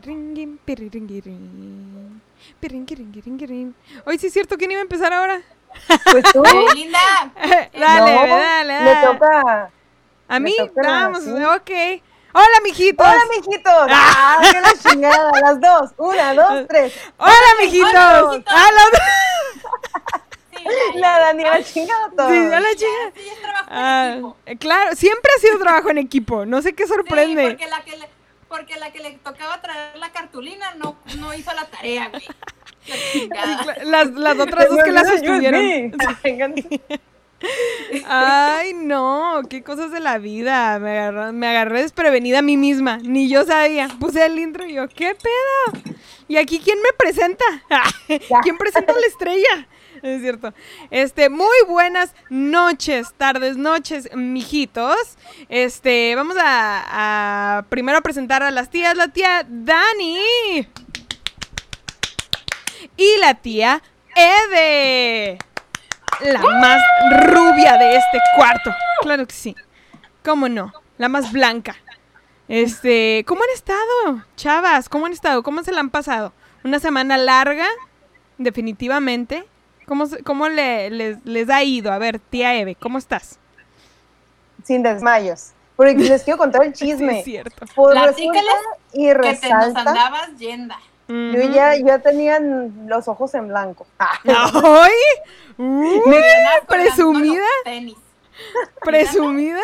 Pirringiringin, pirringirin, pirringiringirin. Oye, sí es cierto, ¿quién iba a empezar ahora? Pues tú. Linda. dale, No, dale, Le dale. toca. A me mí, toca, vamos, sí. ok. Hola, mijitos. Hola, mijitos. Ah, qué la chingada. Las dos. Una, dos, tres. Hola, mijitos. Hola, mijitos. Ah, la- Sí, ya, La. Daniela chingada todo. Sí, hola, Ya, chica. sí, es trabajo en Ah, equipo. claro, siempre ha sido trabajo en equipo. No sé qué Sí, sorprende. porque la que le, porque la que le tocaba traer la cartulina no, no hizo la tarea, güey. Las, las otras dos que la Me olvidó sostuvieron. Ay, no, qué cosas de la vida. Me agarré, me agarré desprevenida a mí misma. Ni yo sabía. Puse el intro y yo, ¿qué pedo? ¿Y aquí quién me presenta? ¿Quién presenta a la estrella? Es cierto. Este, muy buenas noches, tardes, noches, mijitos. Este, vamos a, primero presentar a las tías. La tía Dani. Y la tía Ede. La más rubia de este cuarto. Claro que sí. ¿Cómo no? La más blanca. Este, ¿cómo han estado? Chavas, ¿cómo han estado? ¿Cómo se la han pasado? Una semana larga, definitivamente. ¿Cómo, se- cómo le- les, les ha ido? A ver, tía Eve, ¿cómo estás? Sin desmayos. Porque les quiero contar el Sí, chisme. es cierto. Pues resulta y Que te nos resalta. andabas yenda. Yo ya, ya tenían los ojos en blanco. ¡Ay! Uy, colgando ¿Presumida? Tenis. ¿Presumida?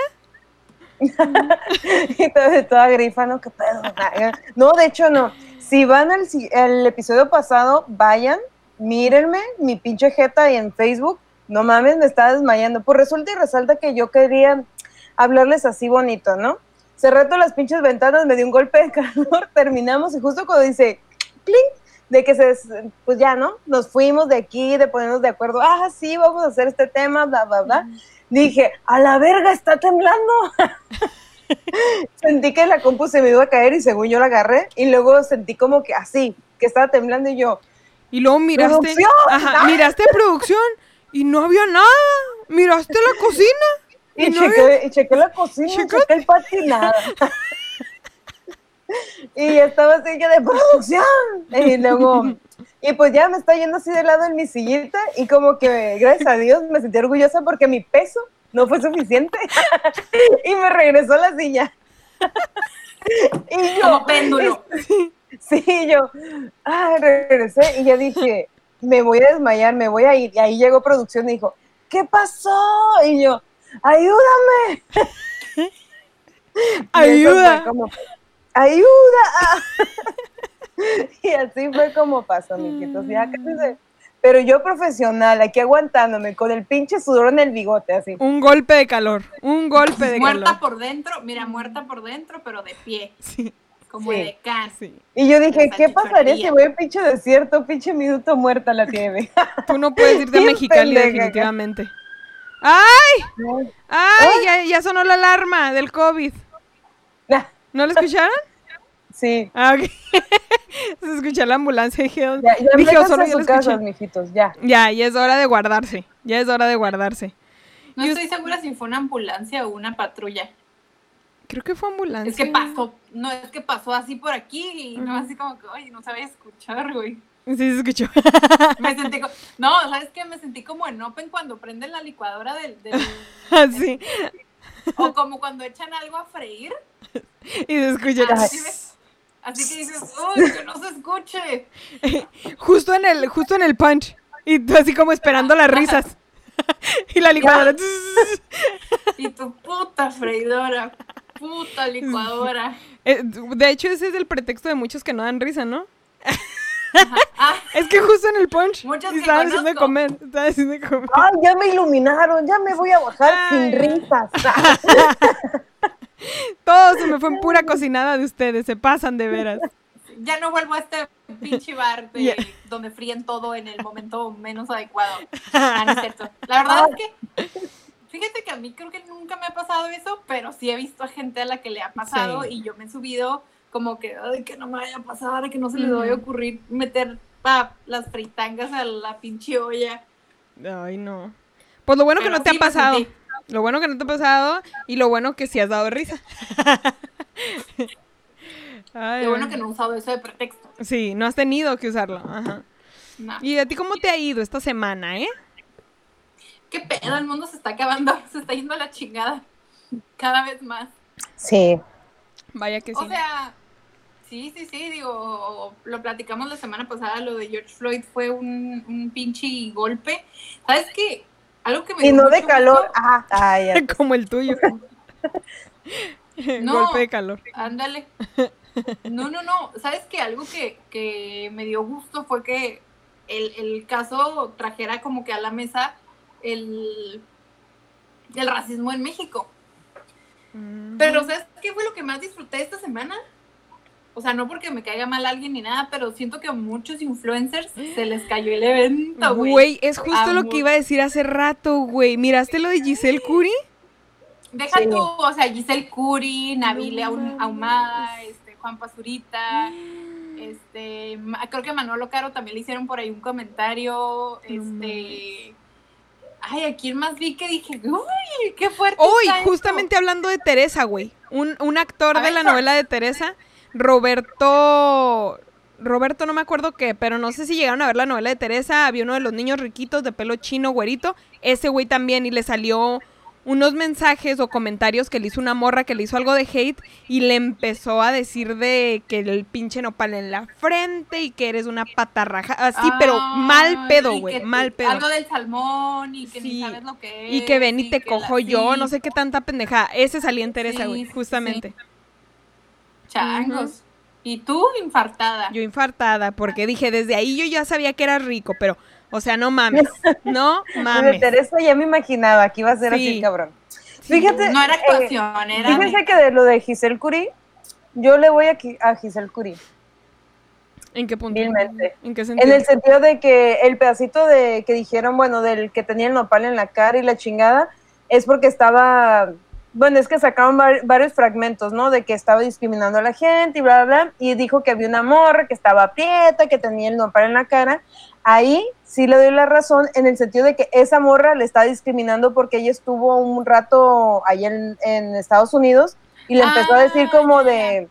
y toda, toda grifa, ¿no? ¿Qué pedo? No, de hecho no. Si van al si- el episodio pasado, vayan, mírenme, mi pinche jeta y en Facebook. No mames, me estaba desmayando. Pues resulta y resalta que yo quería hablarles así bonito, ¿no? Cerré todas las pinches ventanas, me dio un golpe de calor, terminamos y justo cuando dice, ¡clink! De que se, pues ya, ¿no? Nos fuimos de aquí, de ponernos de acuerdo, ah, sí, vamos a hacer este tema, bla, bla, bla. Dije, a la verga, está temblando. sentí que la compu se me iba a caer y según yo la agarré y luego sentí como que así, que estaba temblando y yo, Y luego miraste. ¡Producción! Ajá, miraste producción y no había nada. Miraste la cocina. y, no chequé, y chequé la cocina, y chequé el patio y y estaba así que de producción. Y luego, y pues ya me está yendo así de lado en mi sillita y como que gracias a Dios me sentí orgullosa porque mi peso no fue suficiente y me regresó a la silla. y yo, Como péndulo. Sí, yo ah, regresé y ya dije, me voy a desmayar, me voy a ir. Y ahí llegó producción y dijo, ¿qué pasó? Y yo, ayúdame. Ayuda. como, ayuda. y así fue como pasó. Ya cállense. Pero yo profesional, aquí aguantándome, con el pinche sudor en el bigote, así. Un golpe de calor. Un golpe de Muerta calor. por dentro, mira, muerta por dentro, pero de pie, Sí, como Sí. de can. sí. Y yo dije, ¿qué pasaría si voy al pinche desierto, pinche minuto muerta la tiene? Tú no puedes irte a Mexicali definitivamente. ¡Ay! ¡Ay! Ya, ya sonó la alarma del COVID. ¿No la escucharon? Sí. Ah, ok. Se escucha la ambulancia. Dije, Ya, ya dije, métanse solo a sus casas, mijitos, ya. Ya, ya es hora de guardarse. Ya es hora de guardarse. No Y estoy segura si fue una ambulancia o una patrulla. Creo que fue ambulancia. Es que pasó, no, es que pasó así por aquí y no así como que, ay, no sabía escuchar, güey. Sí, se escuchó. Me sentí como, no, ¿sabes qué? Me sentí como en Open cuando prenden la licuadora del, del- Así. o como cuando echan algo a freír. Y se escucha. Así, que dices, uy, que no se escuche. Justo en el, justo en el punch. Y tú así como esperando las risas. y la licuadora. Y tu puta freidora, puta licuadora. Eh, de hecho, ese es el pretexto de muchos que no dan risa, ¿no? Ah, Es que justo en el punch. Muchos estaban haciendo comer. Estaban haciendo de comer. Ay, ya me iluminaron, ya me voy a bajar Ay. sin risas. Todo se me fue en pura cocinada de ustedes. Se pasan de veras. ya no vuelvo a este pinche bar de- donde fríen todo en el momento menos adecuado. Ah, no es cierto. La verdad es que, fíjate que a mí creo que nunca me ha pasado eso, pero sí he visto a gente a la que le ha pasado Sí. y yo me he subido como que, ay, que no me vaya a pasar, que no se les vaya a ocurrir meter pa, las fritangas a la pinche olla. Ay, no. Pues lo bueno que no te ha sí pasado. sentí. Lo bueno que no te ha pasado y lo bueno que sí has dado risa. Ay, Qué bueno que no he usado eso de pretexto. Sí, no has tenido que usarlo. Ajá. No. ¿Y a ti cómo te ha ido esta semana, eh? Qué pedo, el mundo se está acabando, se está yendo a la chingada. Cada vez más. Sí. Vaya que sí. O sea, sí, sí, sí, digo, lo platicamos la semana pasada, lo de George Floyd fue un, un pinche golpe. ¿Sabes qué? Algo que me Y no de calor. gusto- Ajá. Ya. Como el tuyo. No. Golpe de calor. Ándale. No, no, no. ¿Sabes qué? Algo que, que me dio gusto fue que el, el caso trajera como que a la mesa el, el racismo en México. Pero ¿sabes qué fue lo que más disfruté esta semana? O sea, no porque me caiga mal alguien ni nada, pero siento que a muchos influencers se les cayó el evento, güey. Güey, es justo lo que iba a decir hace rato, güey. ¿Miraste lo de Giselle Curi? Deja Sí. tú, o sea, Giselle Curi, Nabile No. Ahumada, este, Juan Pazurita, este, Ma- creo que Manolo Caro también le hicieron por ahí un comentario, este, ay, ¿a quién más vi que dije, uy, qué fuerte está esto"? justamente hablando de Teresa, güey. Un, un actor A de ver, la novela de Teresa, Roberto. Roberto, no me acuerdo qué, pero no sé si llegaron a ver la novela de Teresa. Había uno de los niños riquitos de pelo chino, güerito. Ese güey también, y le salió unos mensajes o comentarios que le hizo una morra que le hizo algo de hate y le empezó a decir de que el pinche nopal en la frente y que eres una patarraja. Así, pero mal pedo, güey, mal pedo. Algo del salmón y que Sí, ni sabes lo que es. Y que ven y te la- cojo yo, sí, no sé qué tanta pendejada. Ese salía en Teresa, Sí, güey, sí, justamente. Changos. Y tú, infartada. Yo infartada, porque dije, desde ahí yo ya sabía que era rico, pero, o sea, no mames, no mames. Teresa ya me imaginaba que iba a ser Sí. así, cabrón. Fíjate. no era eh, actuación, era. Fíjense que de lo de Giselle Curie, yo le voy a, a Giselle Curie. ¿En qué punto? Vilmente. ¿En qué En sentido? el sentido de que el pedacito de que dijeron, bueno, del que tenía el nopal en la cara y la chingada, es porque estaba, bueno, es que sacaron var- varios fragmentos, ¿no? De que estaba discriminando a la gente y bla, bla, bla, y dijo que había una morra que estaba prieta, que tenía el nopal en la cara. Ahí sí le doy la razón en el sentido de que esa morra le está discriminando porque ella estuvo un rato allá en, en Estados Unidos y le empezó a decir Ah, como de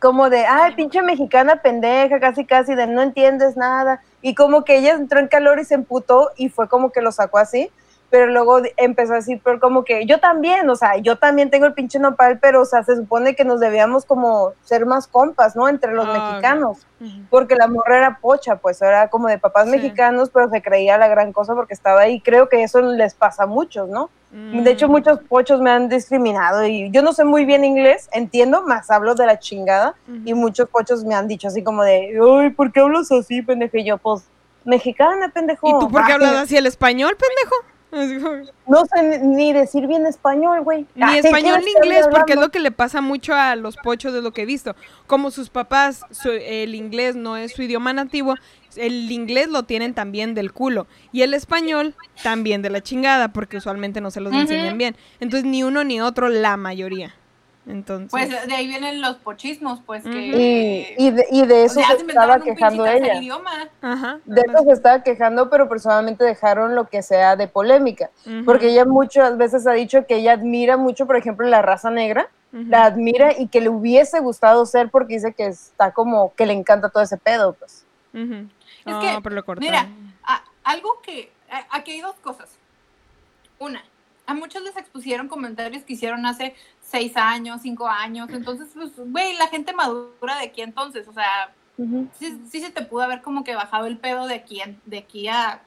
como de, ay, pinche mexicana pendeja, casi casi de no entiendes nada. Y como que ella entró en calor y se emputó y fue como que lo sacó así. Pero luego empezó a decir, pero como que yo también, o sea, yo también tengo el pinche nopal, pero, o sea, se supone que nos debíamos como ser más compas, ¿no? Entre los mexicanos. Porque la morra era pocha, pues era como de papás Sí. mexicanos, pero se creía la gran cosa porque estaba ahí. Creo que eso les pasa a muchos, ¿no? De hecho, Mm. muchos pochos me han discriminado y yo no sé muy bien inglés, entiendo, más hablo de la chingada Ujú. y muchos pochos me han dicho así como de, ay, ¿por qué hablas así, pendejo? Y yo, pues, mexicana, pendejo. ¿Y tú por qué hablas así el español, pendejo? No sé ni, decir bien español, güey. Ni Ay, español ¿qué ni inglés, porque es lo que le pasa mucho a los pochos de lo que he visto. Como sus papás, su- el inglés no es su idioma nativo, el inglés lo tienen también del culo. Y el español también de la chingada, porque usualmente no se los enseñan bien. Entonces ni uno ni otro, la mayoría. Entonces, Pues de ahí vienen los pochismos, pues que. Y, y de, y de o eso sea, se estaba quejando ella. idioma. ajá. De eso se estaba quejando, pero personalmente dejaron lo que sea de polémica. Porque ella muchas veces ha dicho que ella admira mucho, por ejemplo, la raza negra. la admira y que le hubiese gustado ser porque dice que está como que le encanta todo ese pedo, pues. Es que, pero lo cortaron. mira, a- algo que. a- aquí hay dos cosas. Una, a muchos les expusieron comentarios que hicieron hace seis años, cinco años. Entonces, pues, güey, la gente madura de aquí entonces. O sea, sí, sí se te pudo haber como que bajado el pedo de aquí, en- de aquí a,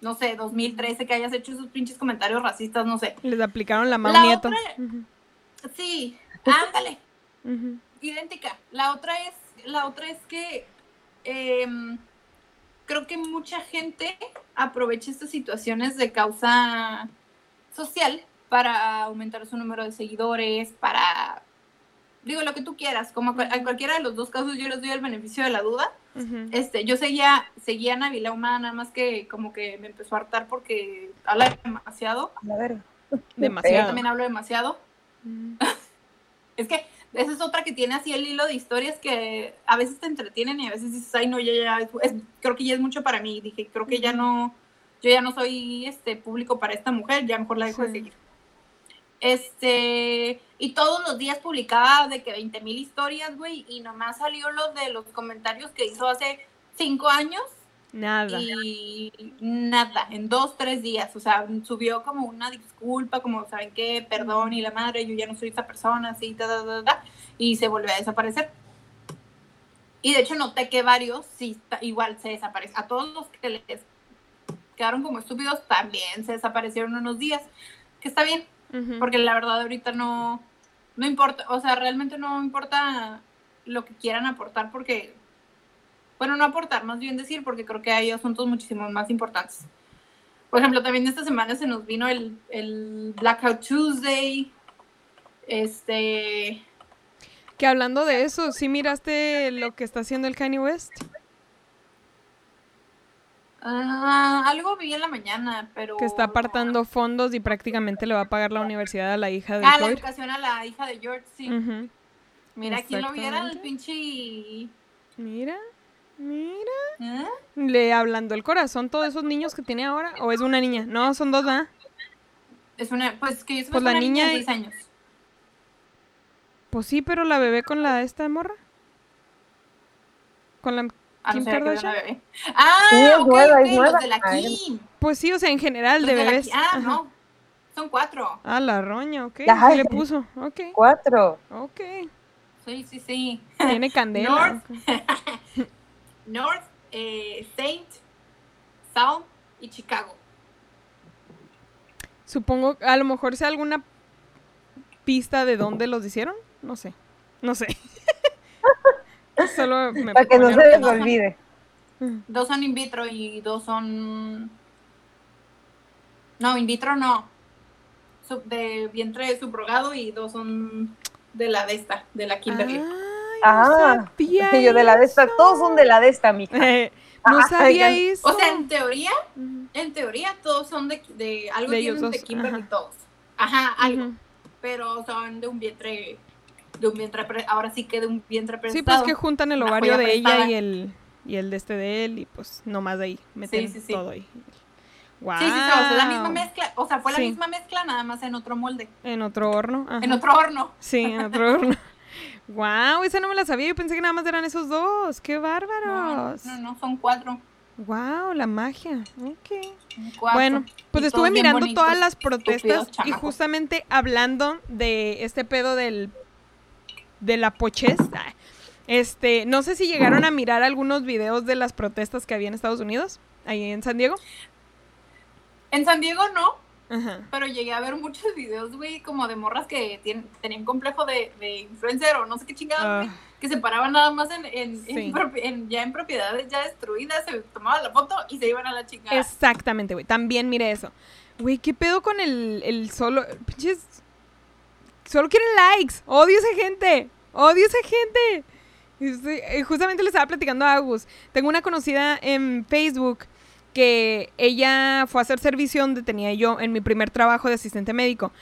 no sé, 2013, que hayas hecho esos pinches comentarios racistas, no sé. Les aplicaron la La Nieto. otra- Sí, ándale. idéntica. La otra es, la otra es que em, creo que mucha gente aprovecha estas situaciones de causa social para aumentar su número de seguidores, para digo lo que tú quieras, como a, cual- a cualquiera de los dos casos yo les doy el beneficio de la duda. Este, yo seguía, seguía a Navila Humana, nada más que como que me empezó a hartar porque habla demasiado. A ver. Yo Demasiado. también hablo demasiado. Ujú. Es que esa es otra que tiene así el hilo de historias que a veces te entretienen y a veces dices, ay, no, ya, ya, es- creo que ya es mucho para mí. Dije, creo que ya no, yo ya no soy este público para esta mujer, ya mejor la dejo de Sí. seguir. Este, y todos los días publicaba de que 20 mil historias, güey, y nomás salió lo de los comentarios que hizo hace cinco años. Nada. Y nada, en dos, tres días. O sea, subió como una disculpa, como, ¿saben qué? Perdón, y la madre, yo ya no soy esa persona, así, ta, ta, ta, ta, y se volvió a desaparecer. Y de hecho noté que varios sí igual se desaparecen. A todos los que les quedaron como estúpidos también se desaparecieron unos días. Que está bien, porque la verdad ahorita no, no importa, o sea, realmente no importa lo que quieran aportar porque, bueno, no aportar, más bien decir, porque creo que hay asuntos muchísimo más importantes. Por ejemplo, también esta semana se nos vino el, el Blackout Tuesday, este, que hablando de eso, ¿sí miraste lo que está haciendo el Kanye West? Ah, algo vi en la mañana, pero... Que está apartando fondos y prácticamente le va a pagar la universidad a la hija de Ah, la educación a la hija de George, sí. Mira, ¿quién lo viera? El pinche... Mira, mira. ¿Eh? Le hablando el corazón todos esos niños que tiene ahora. ¿O es una niña? No, son dos, ¿ah? Es una... Pues que yo Pues la una niña niña de y- 6 años. Pues sí, pero la bebé con la esta morra. Con la Ah, no Kim una Kardashian. bebé. Ah, Sí, es ok, nueva, ok, es nueva. los de la Kim. Pues sí, o sea, en general Los de de la bebés. Kim. Ah, Ajá. no. Son cuatro. Ah, la roña, ok. ¿Qué le puso? Ok, Cuatro. ok. Sí, sí, sí. Tiene candela. North. North, eh, Saint, South y Chicago. Supongo, a lo mejor sea alguna pista de dónde los hicieron. No sé. No sé. Solo me Para que no se les olvide. Dos son in vitro y dos son. No, in vitro no. Sub- de vientre subrogado y dos son de la de esta, de la Kimberly. Ay, no Ah, sabía yo de la de esta, eso. todos son de la de esta, mija. Eh, no Ah, sabía eso. o sea, en teoría, en teoría todos son de, de algo De ellos tienen de Kimberly ajá. todos. Ajá, algo. Pero son de un vientre, de un vientre, ahora sí que de un vientre prestado. Sí, pues que juntan el ovario de ella y el, y el de este de él y pues nomás de ahí meten sí, sí. todo ahí. Wow. Sí, sí, sí, o sea, la misma mezcla, o sea, fue la Sí. misma mezcla, nada más en otro molde, En otro horno. ajá. en otro horno. Sí, en otro horno. Wow, esa no me la sabía. Yo pensé que nada más eran esos dos. ¡Qué bárbaros! no, no, son cuatro. Wow, la magia. Ok. cuatro. Bueno, pues Y estuve mirando bonitos, todas las protestas y justamente hablando de este pedo del de la pochez. Este, no sé si llegaron a mirar algunos videos de las protestas que había en Estados Unidos, ahí en San Diego. En San Diego no, Ajá. pero llegué a ver muchos videos, güey, como de morras que tien- tenían complejo de, de influencer o no sé qué chingados, Ah. que se paraban nada más en, en- Sí. en- ya en propiedades ya destruidas, se tomaban la foto y se iban a la chingada. Exactamente, güey. También mire eso. Güey, ¿qué pedo con el, el solo? Pinches. Solo quieren likes. Odio esa gente. Odio esa gente. Y eh, justamente le estaba platicando a Agus. Tengo una conocida en Facebook que ella fue a hacer servicio donde tenía yo en mi primer trabajo de asistente médico.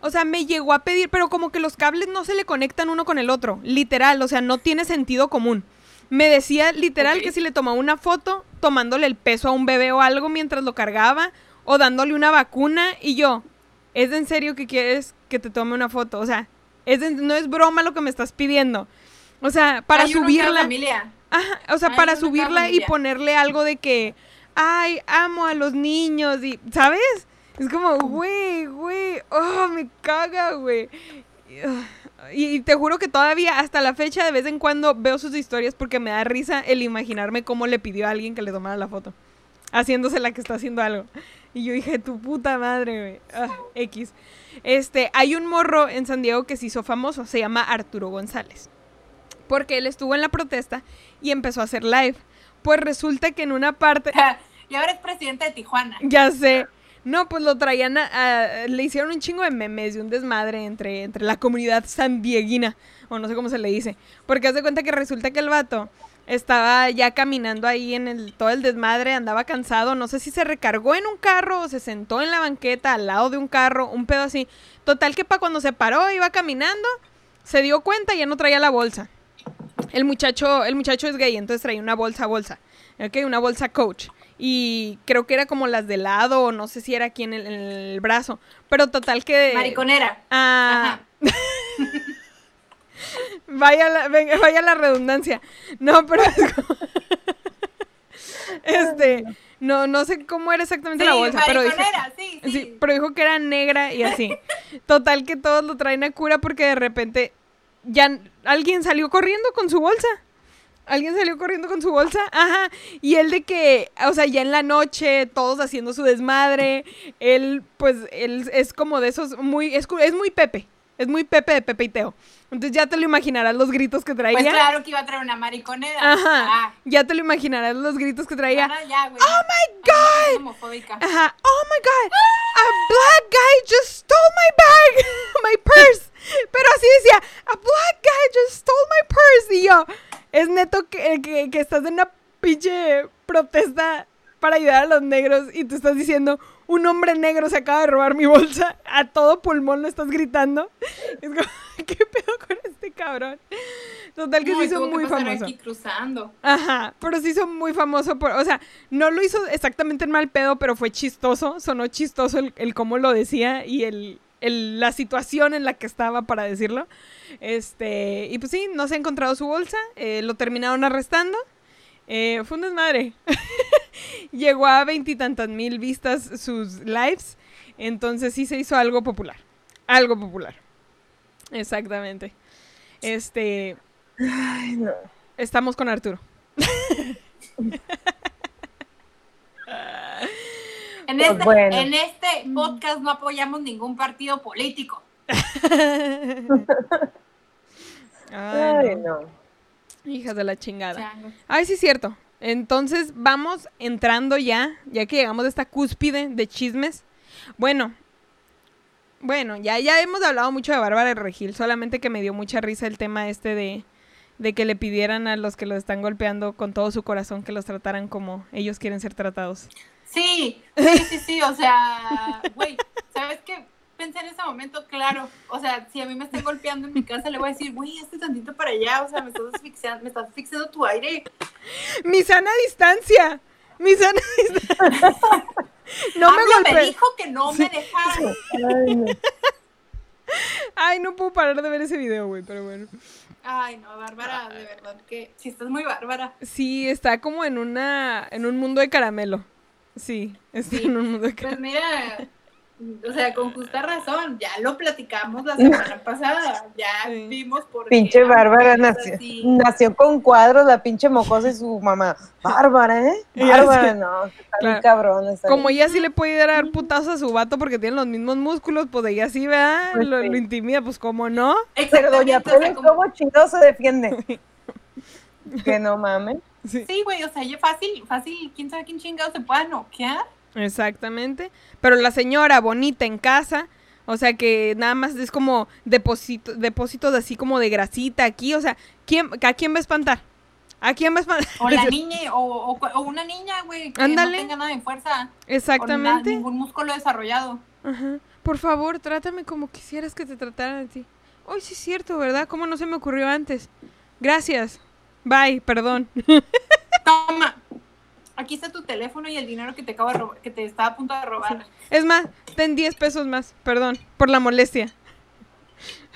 O sea, me llegó a pedir, pero como que los cables no se le conectan uno con el otro. Literal, o sea, no tiene sentido común. Me decía literal que si le tomaba una foto tomándole el peso a un bebé o algo mientras lo cargaba o dándole una vacuna y yo, ¿es en serio que quieres que te tome una foto? O sea, es en- no es broma lo que me estás pidiendo. O sea, para Hay subirla, familia. ajá, o sea, Hay para subirla y ponerle algo de que, ay, amo a los niños y, ¿sabes? Es como, güey, güey, oh, me caga, güey. Y, y te juro que todavía hasta la fecha de vez en cuando veo sus historias porque me da risa el imaginarme cómo le pidió a alguien que le tomara la foto. Haciéndose la que está haciendo algo. Y yo dije, tu puta madre, güey. Ah, X. Este, hay un morro en San Diego que se hizo famoso, se llama Arturo González. Porque él estuvo en la protesta y empezó a hacer live. Pues resulta que en una parte, y ahora es presidente de Tijuana. ya sé. No, pues lo traían a, a- le hicieron un chingo de memes y un desmadre entre, entre la comunidad sandieguina, o no sé cómo se le dice. Porque haz de cuenta que resulta que el vato estaba ya caminando ahí en el, todo el desmadre, andaba cansado, no sé si se recargó en un carro o se sentó en la banqueta al lado de un carro, un pedo así. Total que para cuando se paró, iba caminando, se dio cuenta y ya no traía la bolsa. El muchacho, el muchacho es gay, entonces traía una bolsa bolsa, ¿ok? Una bolsa coach. y creo que era como las de lado o no sé si era aquí en el, en el brazo, pero total que... Mariconera. Ah, vaya, la, venga, vaya la redundancia. No, pero es como- este, no, no sé cómo era exactamente Sí, la bolsa, pero dijo, sí, sí. sí, pero dijo que era negra y así. Total que todos lo traen a cura porque de repente ya alguien salió corriendo con su bolsa. Alguien salió corriendo con su bolsa, ajá, y él de que, o sea, ya en la noche, todos haciendo su desmadre, él, pues, él es como de esos, muy, es, es muy Pepe, es muy Pepe de Pepe y Teo. Entonces ya te lo imaginarás los gritos que traía. Pues claro que iba a traer una mariconera. Ajá, Ah, ya te lo imaginarás los gritos que traía. ahora ya, güey. ¡Oh, my God! Homofóbica. Ajá. Oh my god. A black guy just stole my bag. my purse. Pero así decía, a black guy just stole my purse. Y yo, es neto que, que, que estás en una pinche protesta para ayudar a los negros y tú estás diciendo, un hombre negro se acaba de robar mi bolsa. A todo pulmón lo estás gritando. Es como, ¿qué pedo con este cabrón? Total que No, se hizo muy famoso. aquí cruzando. Ajá, pero se hizo muy famoso por, o sea, no lo hizo exactamente en mal pedo, pero fue chistoso, sonó chistoso el, el cómo lo decía y el, el- la situación en la que estaba para decirlo. Este, y pues sí, no se ha encontrado su bolsa, eh, lo terminaron arrestando. eh, fue un desmadre. Llegó a veintitantas mil vistas sus lives, entonces sí se hizo algo popular. Algo popular. Exactamente. Este, Ay, no. estamos con Arturo. En Pues este, bueno. en este podcast no apoyamos ningún partido político. Ay, Ay, no. no. Hijas de la chingada. Ay, sí es cierto. Entonces vamos entrando ya, ya que llegamos a esta cúspide de chismes. Bueno, bueno, ya, ya hemos hablado mucho de Bárbara Regil, solamente que me dio mucha risa el tema este de, de que le pidieran a los que los están golpeando con todo su corazón que los trataran como ellos quieren ser tratados. Sí, sí, sí, sí, o sea, güey, ¿sabes qué? Pensé en ese momento, claro, o sea, si a mí me están golpeando en mi casa, le voy a decir, güey, este tantito para allá, o sea, me estás asfixiando, me estás asfixiando tu aire. ¡Mi sana distancia! ¡Mi sana distancia! No me AMLO me golpees. dijo que no me dejara. Ay, no. Ay, no puedo parar de ver ese video, güey, pero bueno. Ay, no, Bárbara, de verdad que sí estás muy bárbara. Sí, está como en una en un mundo de caramelo. Sí, está Sí. en un mundo de caramelo. Pues mira, o sea, con justa razón, ya lo platicamos la semana pasada, ya Sí. vimos por qué Pinche Bárbara nació, así. nació con cuadros, la pinche mocosa y su mamá. Bárbara, ¿eh? Bárbara, no, está Claro. bien cabrón. está Como bien. ella sí le puede dar putazos a su vato porque tienen los mismos músculos, pues ella sí, ¿verdad? Pues Lo, sí. lo intimida, pues cómo no. Pero Doña como- ¿cómo chingado se defiende? que no mames. Sí, Sí, güey, o sea, ya fácil, fácil, quién sabe quién chingado se pueda noquear. Exactamente. Pero la señora bonita en casa, o sea que nada más es como depósito, depósitos así como de grasita aquí, o sea, ¿quién, ¿a quién va a espantar? ¿A quién va a espantar? O la niña, o, o, o una niña, güey, que Ándale. no tenga nada de fuerza. O na- Exactamente. ningún músculo desarrollado. Ajá. Por favor, trátame como quisieras que te trataran a ti. Ay, sí es cierto, ¿verdad? ¿Cómo no se me ocurrió antes? Gracias. Bye, perdón. Toma. Aquí está tu teléfono y el dinero que te acabo de robar, que te estaba a punto de robar. Es más, ten 10 pesos más, perdón, por la molestia.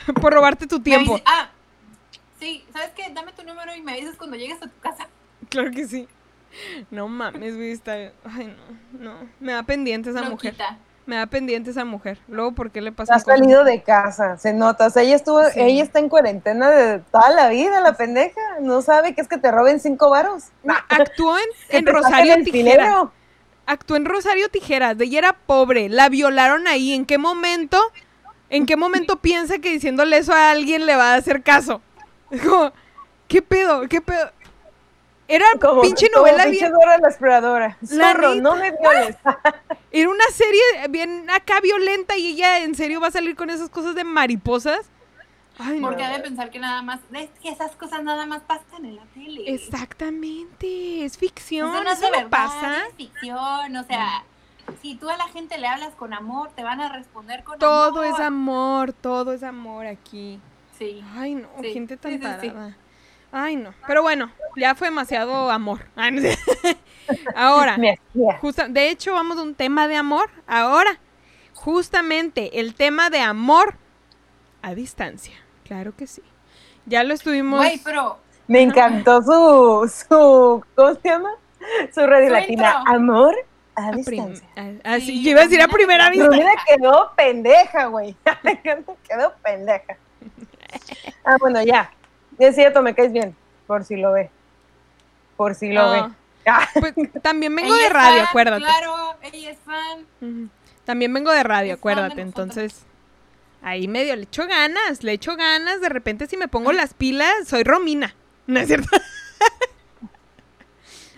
por robarte tu tiempo. dice- ah, sí, ¿sabes qué? Dame tu número y me dices cuando llegues a tu casa. Claro que sí. No mames, güey, está... Ay, no, no. Me da pendiente esa mujer. Me da pendiente esa mujer. Luego, ¿por qué le pasa Ha salido de casa, se nota. O sea, ella estuvo, Sí. ella está en cuarentena de toda la vida, la pendeja. No sabe que es que te roben cinco varos. Actuó en, en Rosario Tijeras. actuó en Rosario Tijeras, de ella era pobre, la violaron ahí, ¿en qué momento? ¿En qué momento piensa que diciéndole eso a alguien le va a hacer caso? Es como, ¿qué pedo? ¿Qué pedo? Era Como, pinche como novela pinche bien, Dora la exploradora. La Zorro, no me violes. era una serie bien acá violenta y ella en serio va a salir con esas cosas de mariposas. Ay, no. Porque ha de pensar que nada más, es que esas cosas nada más pasan en la tele. Exactamente, es ficción, Eso no es eso no verdad, pasa. es ficción, o sea, si tú a la gente le hablas con amor, te van a responder con Todo amor. es amor, todo es amor aquí. Sí. Ay, no, Sí, gente tan sí. Ay, no. Pero bueno, ya fue demasiado amor. Ahora, justa- de hecho, vamos a un tema de amor. Ahora, justamente el tema de amor a distancia. Claro que sí. Ya lo estuvimos. Güey, pero Me encantó su, su, ¿cómo se llama? Su radio Su latina. intro. Amor a distancia. así, Sí, yo iba a decir a primera vista. mira, quedó pendeja, güey. quedó pendeja. Ah, bueno, ya. Es cierto, me caes bien. Por si lo ve. Por si lo Ah. ve. Pues, también vengo ella de radio, fan, acuérdate. Claro, ella es fan. También vengo de radio, Es fan de acuérdate. Entonces, ahí medio le echo ganas, le echo ganas. De repente, si me pongo las pilas, soy Romina. ¿No es cierto?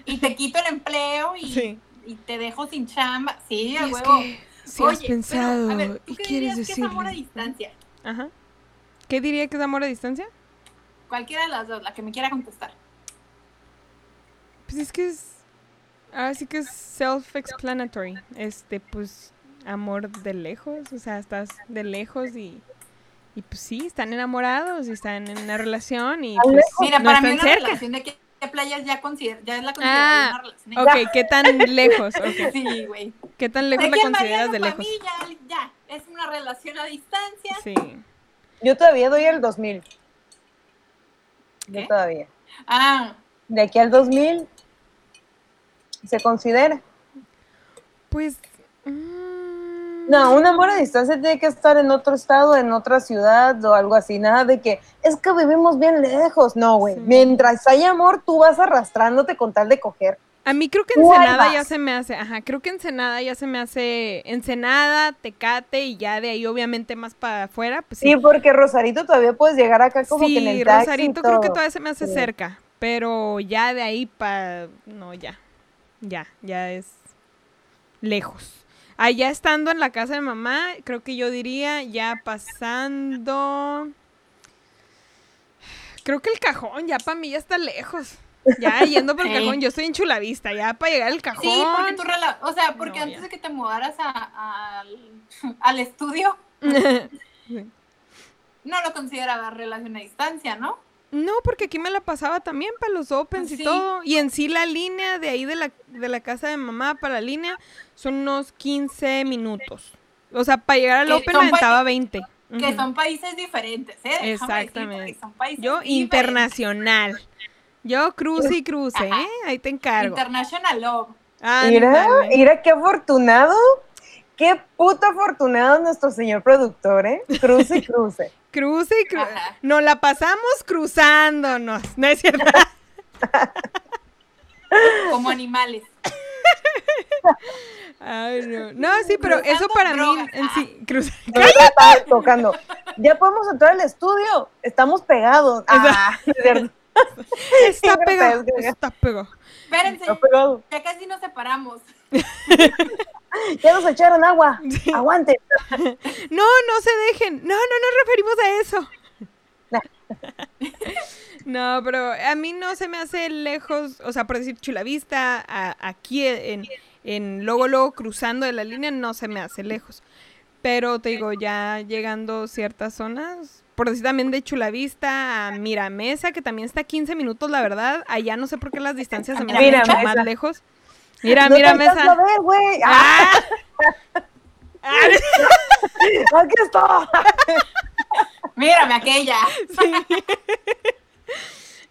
Y te quito el empleo y, Sí. y te dejo sin chamba. Sí, a huevo. que si Oye, has pensado pero, a ver, ¿tú y qué quieres dirías que es amor a distancia? Ajá. ¿Qué diría que es amor a distancia? Cualquiera de las dos, la que me quiera contestar. Pues es que es. Ahora sí que es self-explanatory. Este, pues, amor de lejos. O sea, estás de lejos y. Y pues sí, están enamorados y están en una relación y pues. Mira, no para mí están una cerca. relación de qué, playas ya, consider- ya es la considerada Ah, una relación. Ok, ¿qué tan lejos? Ok. Sí, güey. ¿Qué tan lejos De la consideras de lejos? mí ya, ya, es una relación a distancia. Sí. Yo todavía doy el 2000. Yo ¿Qué? todavía. Ah, De aquí al 2000 se considera. Pues. mm, No, un amor a distancia tiene que estar en otro estado, en otra ciudad o algo así. Nada de que es que vivimos bien lejos. No, güey. Sí. Mientras hay amor, tú vas arrastrándote con tal de coger. A mí creo que Ensenada ya se me hace, ajá, creo que Ensenada ya se me hace Ensenada, Tecate y ya de ahí obviamente más para afuera, pues sí. Sí, porque Rosarito todavía puedes llegar acá como Sí, que en el taxi y Rosarito creo que todavía se me hace Sí. cerca, pero ya de ahí para no ya. Ya, ya es lejos. Allá estando en la casa de mamá, creo que yo diría ya pasando Creo que el cajón ya para mí ya está lejos. Ya yendo por el Sí. cajón, yo estoy en Chulavista, ya para llegar al cajón. sí, porque tu rela o sea, porque No, antes ya. de que te mudaras a- al, al estudio, Sí. no lo consideraba relación a distancia, ¿no? No, porque aquí me la pasaba también para los opens y todo. Y en sí la línea de ahí de la, de la casa de mamá para la línea son unos 15 minutos. O sea, para llegar al Que open son me pa- aventaba 20. Que son países diferentes, ¿eh? Déjame Exactamente. decirte que son países Yo diferentes. internacional. Yo cruce y cruce, Ajá. ¿eh? Ahí te encargo. International Love. Mira, Ándale. mira qué afortunado. Qué puto afortunado nuestro señor productor, ¿eh? Cruce y cruce. Cruce y cruce. Nos la pasamos cruzándonos, ¿no es cierto? Como animales. Ay, no. No, sí, pero Cruzando eso para mí en sí. Cruza. No lo estaba tocando. Ya podemos entrar al estudio. Estamos pegados. Ah, cierto. Está pegado. Está pegado. Espérense, Está pegado. ya casi nos separamos. Ya nos echaron agua. Sí. Aguante. No, no se dejen. No, no nos referimos a eso. No, pero a mí no se me hace lejos, o sea, por decir Chulavista, a- aquí en, en luego, luego cruzando de la línea, no se me hace lejos. Pero te digo, ya llegando ciertas zonas, por decir también de Chulavista a Miramesa, que también está a 15 minutos, la verdad, allá no sé por qué las distancias se me hacen mucho más lejos. Mira, no Miramesa. alcanzo a ver, güey. Ah, ¡Ah! Aquí está. Mírame aquella.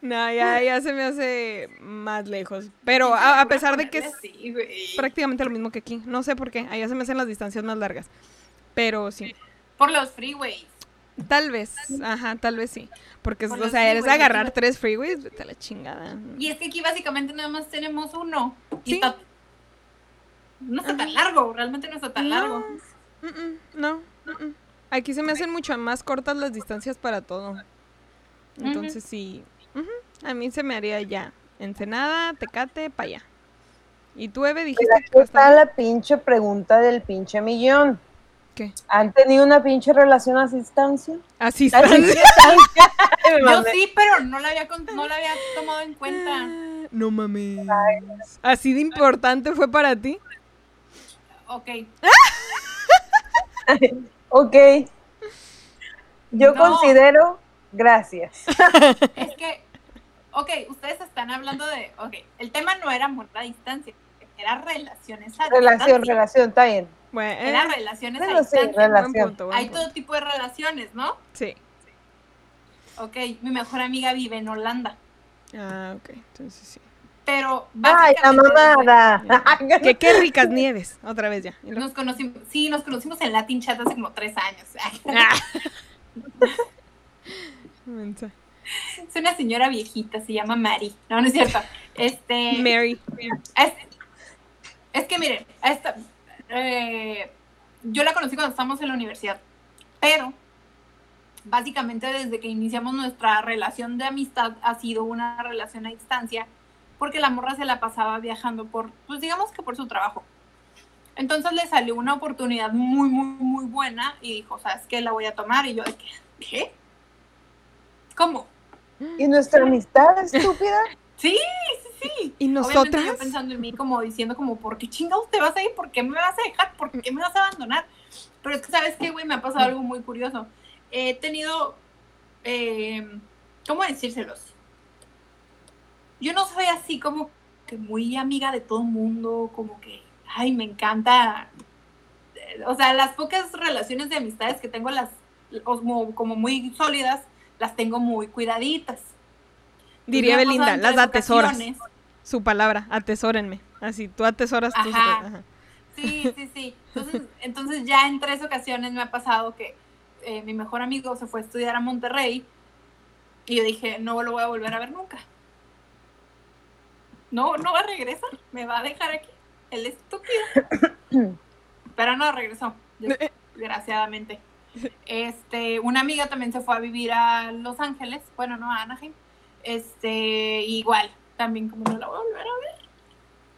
No, ya, ya se me hace más lejos. Pero a, a pesar de que es Sí, prácticamente lo mismo que aquí. No sé por qué. Allá se me hacen las distancias más largas. Pero sí. Por los freeways. Tal vez. Ajá, tal vez sí. Porque, Por o sea, eres agarrar tres freeways, vete a la chingada. Y es que aquí básicamente nada más tenemos uno. Y Sí. está- no está tan largo, realmente no está tan largo. Mm, mm, no, mm, mm. Aquí se me hacen mucho más cortas las distancias para todo. Entonces sí. A mí se me haría ya. Ensenada, Tecate, para allá. Y tú, Eve, dijiste que aquí está la pinche pregunta del pinche millón. ¿Qué? ¿Han tenido una pinche relación a distancia? ¿A distancia? Yo sí, pero no la había, con- no la había tomado en cuenta. No mames. Así de importante fue para ti. Ok. Ok. Yo No. considero, gracias. Es que, ok, ustedes están hablando de, ok, el tema no era amor a distancia, era relaciones a Relación, distancia. relación, está bien. Bueno, Era relaciones Bueno, a sí, distancia. relación. buen punto, buen Hay punto. todo tipo de relaciones, ¿no? Sí. Ok, mi mejor amiga vive en Holanda. Ah, ok. Entonces sí. Pero Ay, la mamada. Que qué ricas nieves. Otra vez ya. Nos conocimos, sí, nos conocimos en Latin Chat hace como tres años. Ah. Es una señora viejita, se llama Mary. No, no es cierto. Este, Mary. es, es que miren, esta, eh, yo la conocí cuando estábamos en la universidad, pero básicamente desde que iniciamos nuestra relación de amistad ha sido una relación a distancia, porque la morra se la pasaba viajando por, pues digamos que por su trabajo. Entonces le salió una oportunidad muy, muy, muy buena y dijo, ¿sabes qué? La voy a tomar. Y yo, ¿qué? ¿Cómo? ¿Y nuestra amistad estúpida? Sí, sí. ¿Y Obviamente nosotras? yo pensando en mí como diciendo como, ¿por qué chingados te vas a ir? ¿Por qué me vas a dejar? ¿Por qué me vas a abandonar? Pero es que, ¿sabes qué, güey? Me ha pasado algo muy curioso. He tenido, eh, ¿cómo decírselos? Yo no soy así como que muy amiga de todo el mundo, como que, ay, me encanta. eh, O sea, las pocas relaciones de amistades que tengo, las como, muy sólidas, las tengo muy cuidaditas. Diría Belinda, las atesoras. ocasiones. Su palabra, atesórenme. Así, tú atesoras tus... Ajá. Ajá. Sí, sí, sí. Entonces, entonces ya en tres ocasiones me ha pasado que eh, mi mejor amigo se fue a estudiar a Monterrey y yo dije, no lo voy a volver a ver nunca. No, no va a regresar, me va a dejar aquí, el estúpido. Pero no regresó, desgraciadamente. Este, una amiga también se fue a vivir a Los Ángeles, bueno, no a Anaheim. Este, igual, también como no la voy a volver a ver.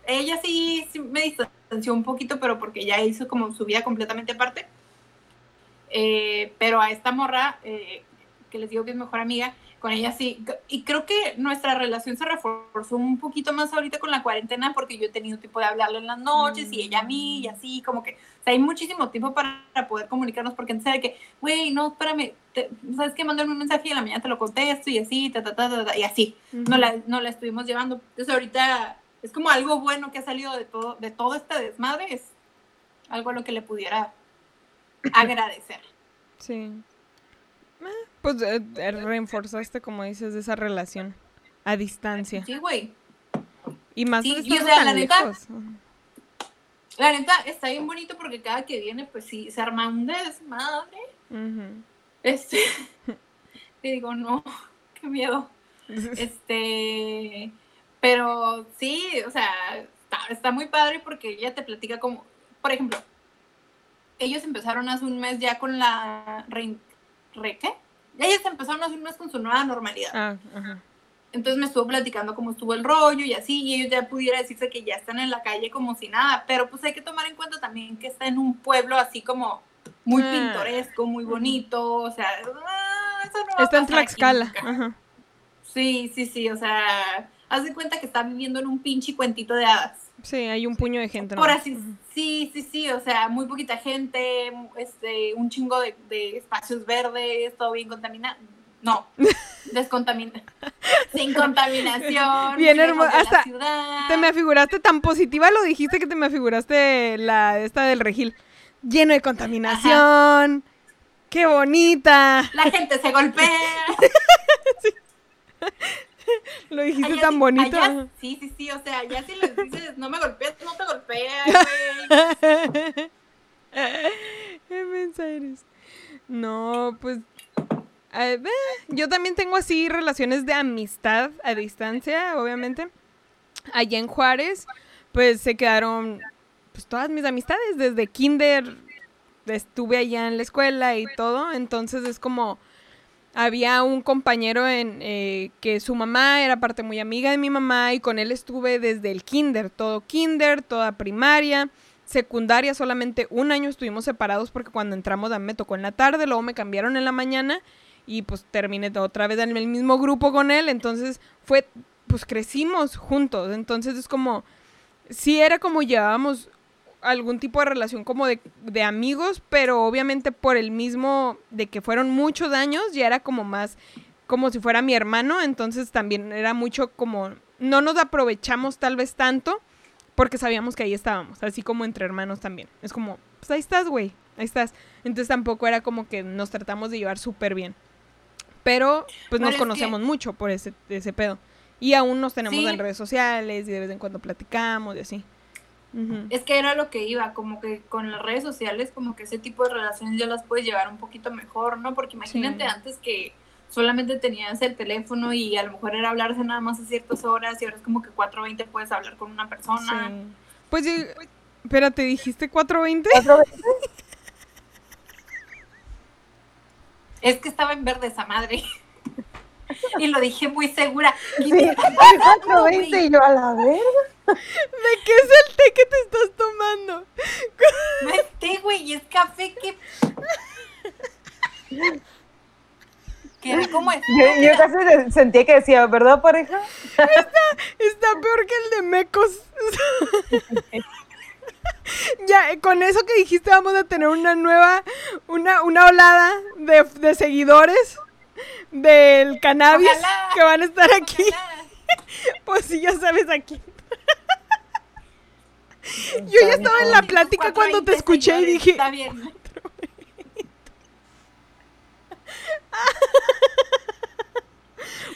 Ella sí, sí me distanció un poquito, pero porque ya hizo como su vida completamente aparte. Eh, pero a esta morra, eh, que les digo que es mejor amiga, con ella sí. Y creo que nuestra relación se reforzó un poquito más ahorita con la cuarentena porque yo he tenido tiempo de hablarle en las noches y ella a mí y así, como que, o sea, hay muchísimo tiempo para, poder comunicarnos porque antes era que, güey, no, espérame, te- ¿sabes qué? Mándame un mensaje y en la mañana te lo contesto y así, ta, ta, ta, ta, y así. No la, no la estuvimos llevando. Entonces ahorita es como algo bueno que ha salido de todo, de todo este desmadre, es algo a lo que le pudiera agradecer. Sí. Eh, Pues eh, reforzaste, como dices, esa relación a distancia. Sí, güey. Y más Sí, y o estando sea, tan la neta. La neta está bien bonito porque cada que viene, pues sí, se arma un desmadre. Ujú. Este. y digo, no, qué miedo. Este. Pero sí, o sea, está, está muy padre porque ella te platica como, por ejemplo, ellos empezaron hace un mes ya con la re, re- ¿qué? Ellos empezaron hace un mes con su nueva normalidad. Ah, ajá. Entonces me estuvo platicando cómo estuvo el rollo y así, y ellos ya pudiera decirse que ya están en la calle como si nada, pero pues hay que tomar en cuenta también que está en un pueblo así como muy Ah. pintoresco, muy bonito, o sea, ah, eso no va a Está en pasar aquí Tlaxcala. Ajá. Sí, sí, sí, o sea, haz de cuenta que está viviendo en un pinche cuentito de hadas. Sí, hay un puño de gente. Por nomás. así, sí, sí, sí, o sea, muy poquita gente, este, un chingo de, de espacios verdes, todo bien contaminado. No, descontamina. Sin contaminación. Bien hermoso, la hasta ciudad. Te me afiguraste tan positiva, lo dijiste que te me afiguraste la esta del regil. Lleno de contaminación. Qué bonita. La gente se golpea. Lo dijiste Allá tan sí- bonito. allá- sí, sí, sí, o sea, ya si les dices, no me golpees, no te golpeas. Qué mensa eres. No, pues. yo también tengo así relaciones de amistad a distancia, obviamente. Allá en Juárez, pues se quedaron pues todas mis amistades desde kinder. Estuve allá en la escuela y todo, entonces es como había un compañero en eh, que su mamá era parte muy amiga de mi mamá y con él estuve desde el kinder, todo kinder, toda primaria, secundaria, solamente un año estuvimos separados porque cuando entramos a mí me tocó en la tarde, luego me cambiaron en la mañana y pues terminé otra vez en el mismo grupo con él, entonces fue, pues crecimos juntos, entonces es como, sí era como llevábamos algún tipo de relación como de, de amigos, pero obviamente por el mismo de que fueron muchos años, ya era como más como si fuera mi hermano, entonces también era mucho como, no nos aprovechamos tal vez tanto porque sabíamos que ahí estábamos, así como entre hermanos también. Es como, pues ahí estás, güey, ahí estás. Entonces tampoco era como que nos tratamos de llevar súper bien. Pero pues nos conocemos mucho por ese, ese pedo. Y aún nos tenemos en redes sociales y de vez en cuando platicamos y así. Es que era lo que iba, como que con las redes sociales, como que ese tipo de relaciones ya las puedes llevar un poquito mejor, ¿no? Porque imagínate antes que solamente tenías el teléfono y a lo mejor era hablarse nada más a ciertas horas y ahora es como que 4.20 puedes hablar con una persona. Pues, espérate, ¿dijiste 4.20? ¿4.20? es que estaba en verde esa madre. y lo dije muy segura. Sí, 4.20 y yo a la verga. ¿De qué es el té que te estás tomando? No es té, güey, es café que... ¿Cómo es? Yo, casi sentía que decía, ¿verdad, pareja? Está, peor que el de Mecos. ya, con eso que dijiste vamos a tener una nueva, una, una olada de, seguidores del cannabis que van a estar aquí. pues sí, ya sabes aquí. Yo ya estaba en la plática cuando te escuché y dije, está bien.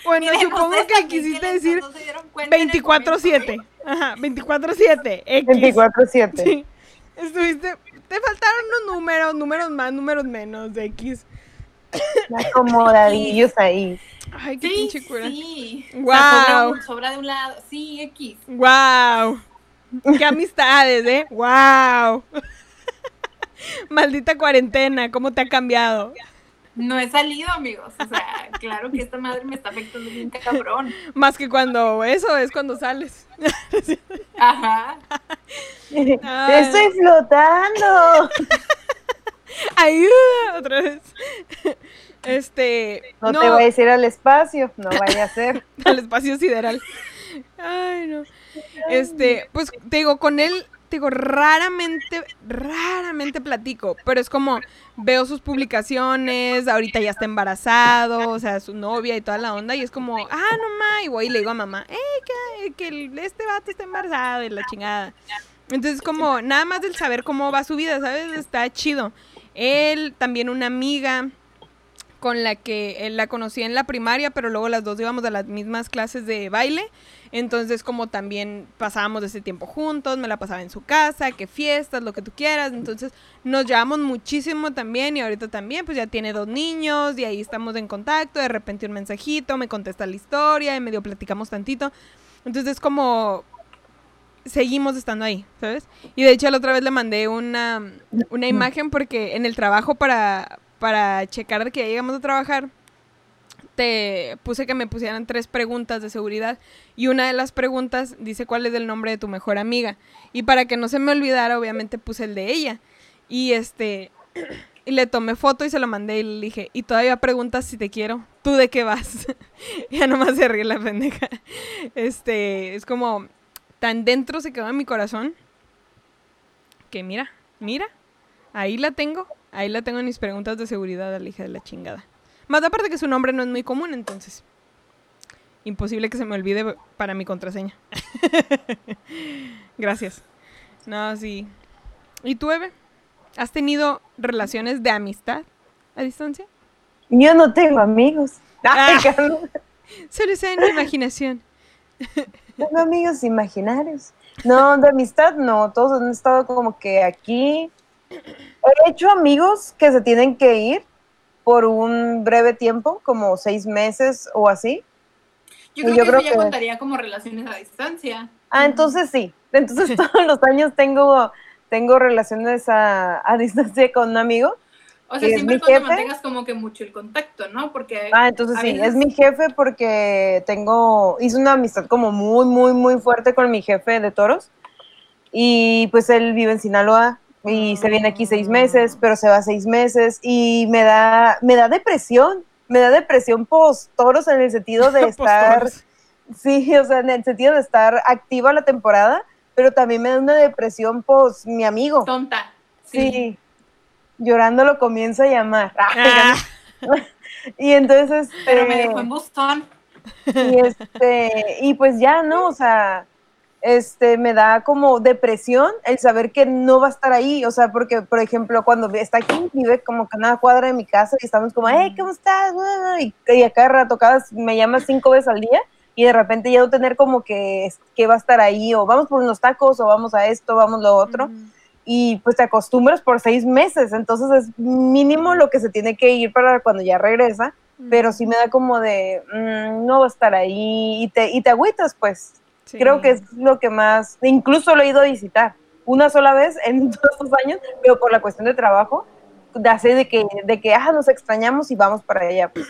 Bueno, supongo que quisiste decir 24-7. Ajá, 24-7. 24-7. Sí. Estuviste. Te faltaron unos números, números más, números menos de X. Acomodadillos ahí. Ay, qué pinche cura. Sí. Wow. sobra, de un lado. Sí, X. Wow. Qué amistades, ¿eh? Wow. Maldita cuarentena, ¿cómo te ha cambiado? No he salido, amigos. O sea, claro que esta madre me está afectando bien cabrón. Más que cuando eso es cuando sales. Ajá. Estoy flotando. Ayuda, otra vez. Este. No, te voy a decir al espacio, no vaya a ser. al espacio sideral. Ay, no. Este, pues te digo, con él digo, raramente, raramente platico, pero es como veo sus publicaciones, ahorita ya está embarazado, o sea, su novia y toda la onda, y es como, ah, no ma, y voy y le digo a mamá, eh, que, este vato está embarazado y la chingada. Entonces, como, nada más del saber cómo va su vida, ¿sabes? Está chido. Él, también una amiga con la que él la conocí en la primaria, pero luego las dos íbamos a las mismas clases de baile. Entonces, como también pasábamos ese tiempo juntos, me la pasaba en su casa, que fiestas, lo que tú quieras. Entonces, nos llevamos muchísimo también y ahorita también, pues ya tiene dos niños y ahí estamos en contacto. De repente un mensajito, me contesta la historia y medio platicamos tantito. Entonces, como seguimos estando ahí, ¿sabes? Y de hecho, la otra vez le mandé una, una imagen porque en el trabajo para, para checar de que ya llegamos a trabajar te puse que me pusieran tres preguntas de seguridad y una de las preguntas dice cuál es el nombre de tu mejor amiga. Y para que no se me olvidara obviamente puse el de ella. Y este y le tomé foto y se lo mandé y le dije y todavía preguntas si te quiero. Tú de qué vas ya nomás se ríe la pendeja. Este es como tan dentro se quedó en mi corazón que mira mira ahí la tengo ahí la tengo en mis preguntas de seguridad a la hija de la chingada más aparte que su nombre no es muy común, entonces. Imposible que se me olvide para mi contraseña. Gracias. No, sí. ¿Y tú, Eve? ¿Has tenido relaciones de amistad a distancia? Yo no tengo amigos. Ah, solo sea en mi imaginación. Tengo amigos imaginarios. No, de amistad no. Todos han estado como que aquí. He hecho amigos que se tienen que ir por un breve tiempo, como seis meses o así. Yo creo, que, eso ya contaría como relaciones a distancia. Ah, entonces sí. Entonces todos los años tengo, tengo relaciones a, distancia con un amigo. O sea, siempre cuando mantengas como que mucho el contacto, ¿no? Porque ah, entonces sí, es mi jefe porque tengo, hice una amistad como muy, muy, muy fuerte con mi jefe de toros. Y pues él vive en Sinaloa y se viene aquí seis meses, pero se va seis meses y me da, me da depresión, me da depresión post toros en el sentido de estar, sí, o sea, en el sentido de estar activa la temporada, pero también me da una depresión post mi amigo. Tonta. Sí. Llorando lo comienza a llamar. Ah. y entonces... Pero me dejó en Boston. Y, este, y pues ya, ¿no? O sea, este, me da como depresión el saber que no va a estar ahí, o sea, porque, por ejemplo, cuando está aquí, vive como que a una cuadra de mi casa y estamos como, hey, ¿cómo estás? Y, y a cada rato, cada, me llama cinco veces al día y de repente ya no tener como que, que va a estar ahí, o vamos por unos tacos, o vamos a esto, vamos lo otro, y pues te acostumbras por seis meses, entonces es mínimo lo que se tiene que ir para cuando ya regresa, pero sí me da como de, mm, no va a estar ahí, y te, y te agüitas, pues, Creo que es lo que más, incluso lo he ido a visitar una sola vez en todos los años, pero por la cuestión de trabajo, de hacer de que, de que ah, nos extrañamos y vamos para allá. Pues.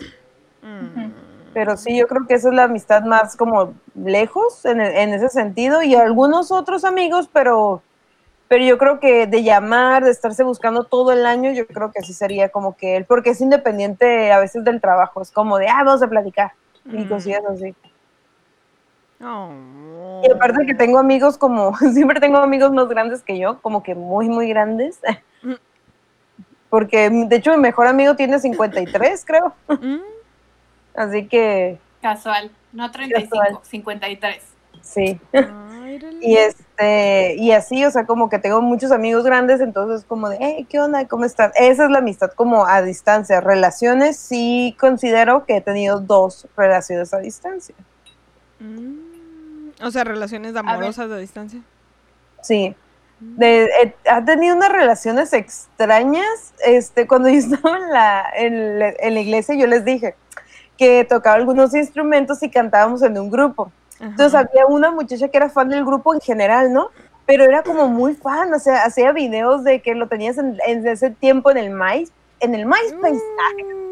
Mm. Pero sí, yo creo que esa es la amistad más como lejos en, en, ese sentido y algunos otros amigos, pero, pero yo creo que de llamar, de estarse buscando todo el año, yo creo que así sería como que él, porque es independiente a veces del trabajo, es como de, ah, vamos a platicar y mm. cosillas Y aparte que tengo amigos como, siempre tengo amigos más grandes que yo, como que muy, muy grandes. Porque de hecho mi mejor amigo tiene 53, creo. Mm. Así que... Casual, no 35, 53. Sí. y este, y así, o sea, como que tengo muchos amigos grandes, entonces como de, hey, ¿qué onda? ¿Cómo estás? Esa es la amistad como a distancia. Relaciones, sí considero que he tenido dos relaciones a distancia. Mm. O sea, relaciones amorosas de distancia. Sí. De, eh, ha tenido unas relaciones extrañas. Este, cuando yo estaba en la, en, la iglesia, yo les dije que tocaba algunos instrumentos y cantábamos en un grupo. Entonces había una muchacha que era fan del grupo en general, ¿no? Pero era como muy fan, o sea, hacía videos de que lo tenías en, ese tiempo en el MySpace, en el MySpace. Mm.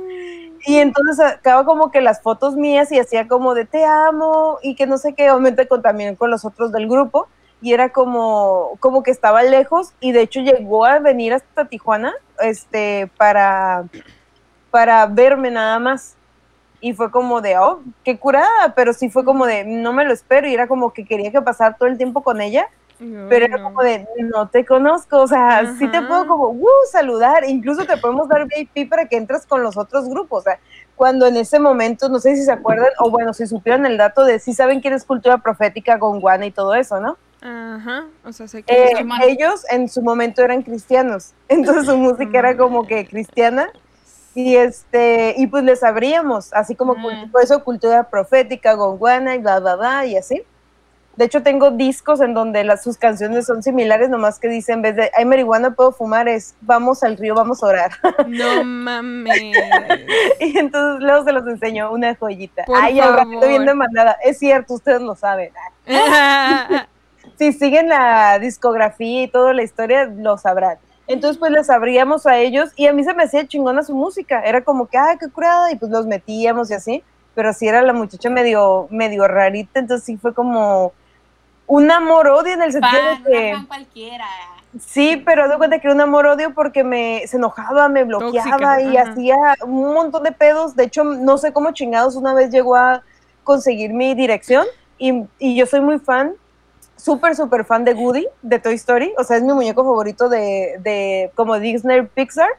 Y entonces acaba como que las fotos mías y hacía como de te amo y que no sé qué, obviamente con, también con los otros del grupo. Y era como, como que estaba lejos y de hecho llegó a venir hasta Tijuana este, para, para verme nada más. Y fue como de, oh, qué curada, pero sí fue como de, no me lo espero. Y era como que quería que pasara todo el tiempo con ella pero era como de, no te conozco, o sea, sí te puedo como, uh, saludar, incluso te podemos dar VIP para que entres con los otros grupos, o sea, cuando en ese momento, no sé si se acuerdan, o bueno, si supieron el dato de si saben quién es cultura profética, con Guana y todo eso, ¿no? Ajá, o sea, sé que eh, ellos en su momento eran cristianos, entonces su música era como que cristiana, y este, y pues les abríamos, así como mm. por eso cultura profética, Guana y bla, bla, bla, y así. De hecho, tengo discos en donde las, sus canciones son similares, nomás que dice en vez de hay marihuana, puedo fumar, es vamos al río, vamos a orar. No mames. y entonces luego se los enseño, una joyita. Ay, ahora estoy bien demandada. Es cierto, ustedes lo saben. si siguen la discografía y toda la historia, lo sabrán. Entonces, pues les abríamos a ellos y a mí se me hacía chingona su música. Era como que, ay, qué curada, y pues los metíamos y así. Pero sí era la muchacha medio, medio rarita, entonces sí fue como un amor-odio en el sentido de que... cualquiera. Sí, pero de cuenta que era un amor-odio porque me, se enojaba, me bloqueaba y hacía un montón de pedos. De hecho, no sé cómo chingados una vez llegó a conseguir mi dirección y, y yo soy muy fan, súper, súper fan de Woody, de Toy Story. O sea, es mi muñeco favorito de, de como Disney Pixar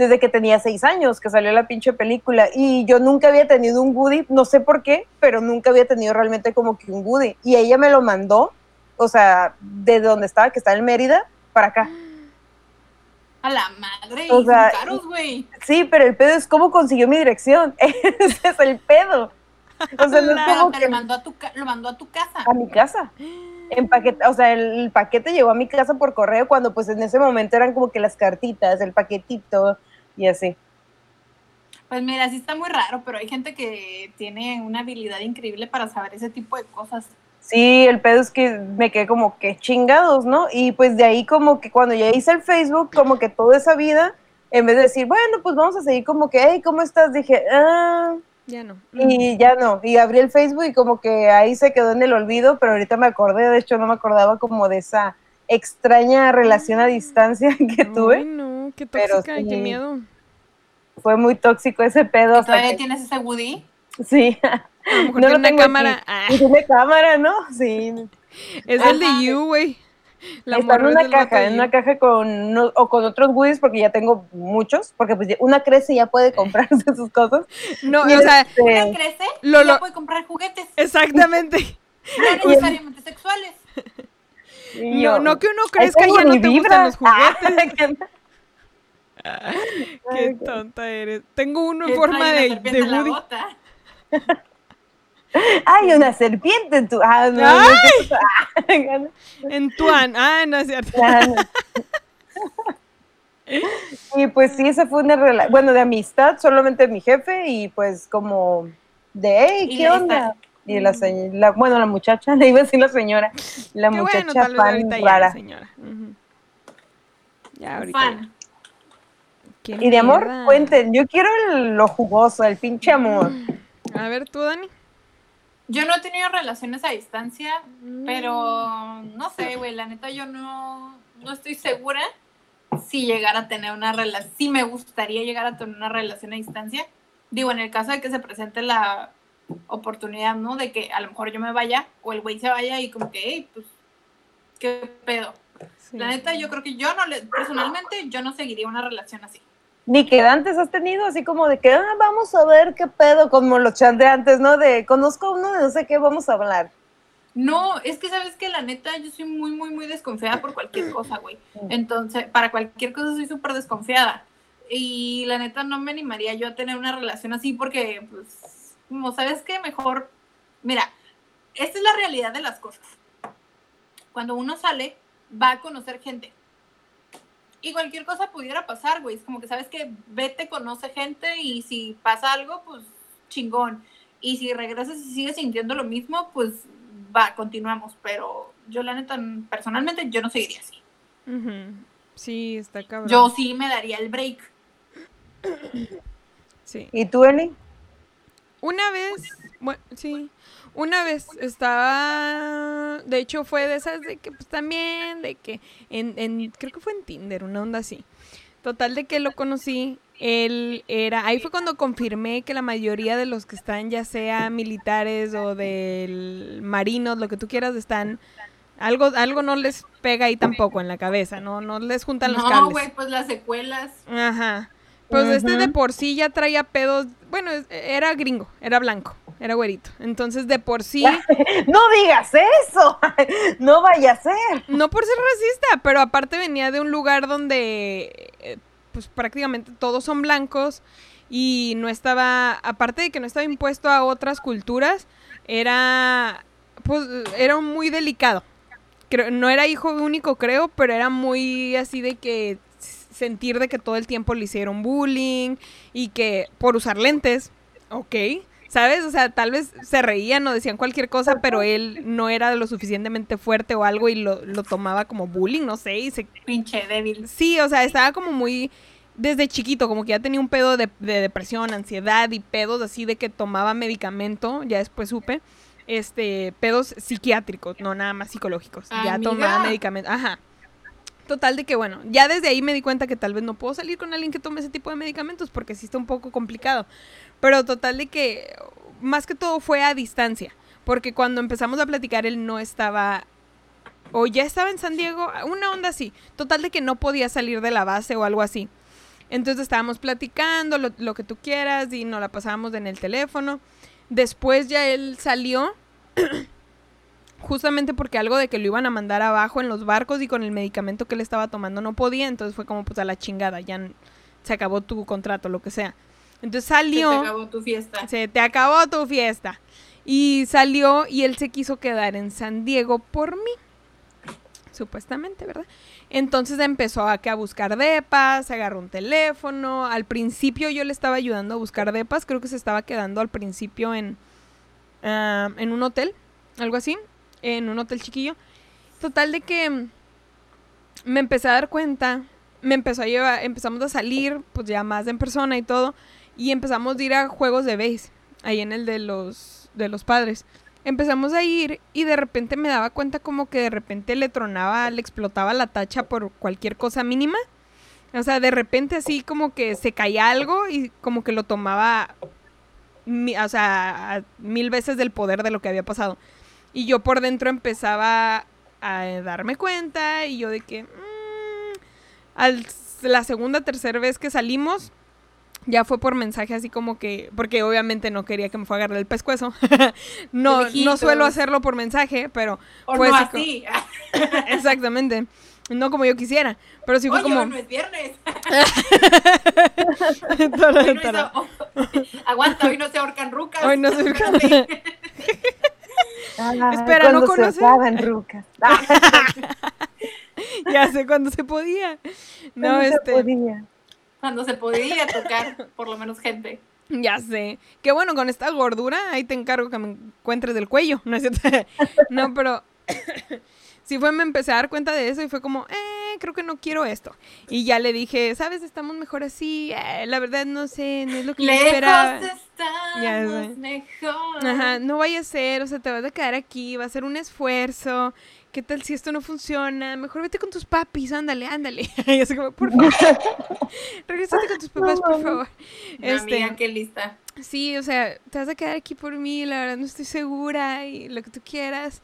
desde que tenía seis años, que salió la pinche película. Y yo nunca había tenido un Woody, no sé por qué, pero nunca había tenido realmente como que un Woody. Y ella me lo mandó, o sea, de donde estaba, que está en Mérida, para acá. A la madre, o sea, caros, güey. Sí, pero el pedo es cómo consiguió mi dirección. Ese es el pedo. O sea, no es como que... lo, mandó a tu lo mandó a tu casa. A mi casa. En paquete, o sea, el paquete llegó a mi casa por correo cuando pues en ese momento eran como que las cartitas, el paquetito, y así. Pues mira, sí está muy raro, pero hay gente que tiene una habilidad increíble para saber ese tipo de cosas. Sí, el pedo es que me quedé como que chingados, ¿no? Y pues de ahí como que cuando ya hice el Facebook, como que toda esa vida, en vez de decir, bueno, pues vamos a seguir como que, hey, ¿cómo estás? Dije, ah. Ya no. Y ya no. Y abrí el Facebook y como que ahí se quedó en el olvido, pero ahorita me acordé, de hecho no me acordaba como de esa extraña relación a distancia que tuve. no, qué tóxica, qué miedo. Fue muy tóxico ese pedo. ¿Todavía tienes ese Woody? Sí. no lo tengo cámara. Ah. Tiene cámara, ¿no? Sí. Es el de You, güey. La Está en una caja, en una caja con o con otros goodies porque ya tengo muchos, porque pues una crece y ya puede comprarse sus cosas. No, o sea, este, una crece y ya puede comprar juguetes. Exactamente. No necesariamente sexuales. No, no que uno crezca y ya no te gustan los juguetes. Qué tonta eres. Tengo uno en forma de, de Woody. Hay una serpiente en tu. Ah, en tu an. Ah, no es cierto. y pues sí, esa fue una relación. Bueno, de amistad, solamente mi jefe y pues como de, hey, ¿qué onda? Y la, la, bueno, la muchacha, le iba a decir la señora, la muchacha fan rara. señora. Ya, ahorita. Fan. Y de amor, cuenten, yo quiero lo jugoso, el pinche amor. A ver, tú, Dani. Yo no he tenido relaciones a distancia, pero no sé, güey, la neta yo no, no estoy segura si llegar a tener una relación, si me gustaría llegar a tener una relación a distancia. Digo, en el caso de que se presente la oportunidad, ¿no? De que a lo mejor yo me vaya o el güey se vaya y como que, hey, pues, ¿qué pedo? La neta, yo creo que yo no le, personalmente, yo no seguiría una relación así ni que antes has tenido así como de que, ah, vamos a ver qué pedo, como los chat de antes, ¿no? De conozco uno de no sé qué, vamos a hablar. No, es que sabes que la neta yo soy muy, muy, muy desconfiada por cualquier cosa, güey. Entonces, para cualquier cosa soy súper desconfiada. Y la neta no me animaría yo a tener una relación así porque, pues, como sabes que mejor, mira, esta es la realidad de las cosas. Cuando uno sale, va a conocer gente y cualquier cosa pudiera pasar, güey. Es como que sabes que vete, conoce gente y si pasa algo, pues chingón. Y si regresas y sigues sintiendo lo mismo, pues va, continuamos. Pero yo la neta, personalmente, yo no seguiría así. Sí, está cabrón. Yo sí me daría el break. Sí. ¿Y tú, Eli? Una vez, bueno, sí. Una vez estaba, de hecho fue de esas de que pues también, de que en, en, creo que fue en Tinder, una onda así. Total de que lo conocí, él era, ahí fue cuando confirmé que la mayoría de los que están, ya sea militares o del marinos, lo que tú quieras, están, algo, algo no les pega ahí tampoco en la cabeza, no, no les juntan los cables. No, güey, pues las secuelas. Ajá. Pues este de por sí ya traía pedos, bueno, era gringo, era blanco era güerito. Entonces, de por sí. no digas eso. no vaya a ser. No por ser racista, pero aparte venía de un lugar donde, eh, pues prácticamente todos son blancos y no estaba, aparte de que no estaba impuesto a otras culturas, era, pues, era muy delicado. Creo, no era hijo único, creo, pero era muy así de que sentir de que todo el tiempo le hicieron bullying y que por usar lentes, ok, ¿Sabes? O sea, tal vez se reían o decían cualquier cosa, pero él no era lo suficientemente fuerte o algo y lo, lo tomaba como bullying, no sé, y se... Pinche débil. Sí, o sea, estaba como muy... Desde chiquito, como que ya tenía un pedo de, depresión, ansiedad y pedos así de que tomaba medicamento, ya después supe, este, pedos psiquiátricos, no nada más psicológicos. ya tomaba medicamento, ajá. Total de que, bueno, ya desde ahí me di cuenta que tal vez no puedo salir con alguien que tome ese tipo de medicamentos porque sí está un poco complicado. Pero total de que más que todo fue a distancia, porque cuando empezamos a platicar él no estaba o ya estaba en San Diego, una onda así. Total de que no podía salir de la base o algo así. Entonces estábamos platicando lo, lo que tú quieras y nos la pasábamos en el teléfono. Después ya él salió, justamente porque algo de que lo iban a mandar abajo en los barcos y con el medicamento que él estaba tomando no podía. Entonces fue como pues a la chingada, ya se acabó tu contrato, lo que sea. Entonces salió. Se te acabó tu fiesta. Se te acabó tu fiesta. Y salió y él se quiso quedar en San Diego por mí. Supuestamente, ¿verdad? Entonces empezó a, a buscar depas, agarró un teléfono. Al principio yo le estaba ayudando a buscar depas. Creo que se estaba quedando al principio en, ah, en un hotel, algo así. En un hotel chiquillo. Total de que me empecé a dar cuenta. Me empezó a llevar, empezamos a salir, pues ya más en persona y todo y empezamos a ir a juegos de base, ahí en el de los, de los padres. Empezamos a ir y de repente me daba cuenta como que de repente le tronaba, le explotaba la tacha por cualquier cosa mínima. O sea, de repente así como que se caía algo y como que lo tomaba, o sea, mil veces del poder de lo que había pasado. Y yo por dentro empezaba a darme cuenta y yo de que... mm, al, la segunda, tercera vez que salimos, ya fue por mensaje así como que, porque obviamente no quería que me fuera a agarrar el pescuezo. no, no suelo hacerlo por mensaje, pero O fue no así exactamente. No como yo quisiera, pero sí fue Oye, como... hoy no es viernes. Tara, Hoy no tara. es- Aguanta, hoy no se ahorcan rucas. Hoy no se ahorcan. Ah, Espera, ¿no conoces? rucas. Ya sé cuando se podía. No, cuando se este, podía. Cuando se podía tocar, por lo menos gente. ya sé. Que bueno, con esta gordura, ahí te encargo que me encuentres del cuello, ¿no es cierto? no, pero sí fue, me empecé a dar cuenta de eso y fue como, eh, creo que no quiero esto. Y ya le dije, ¿sabes? Estamos mejor así. Eh, la verdad no sé, no es lo que yo esperaba. Lejos Ya estamos sé. mejor. Ajá, no vaya a ser, o sea, te vas a quedar aquí, va a ser un esfuerzo. ¿Qué tal si esto no funciona? Mejor vete con tus papis, ándale, ándale. y así como, por favor. Regresate con tus papás, por favor. Este, amiga, qué lista. sí, o sea, te vas a quedar aquí por mí, la verdad no estoy segura y lo que tú quieras.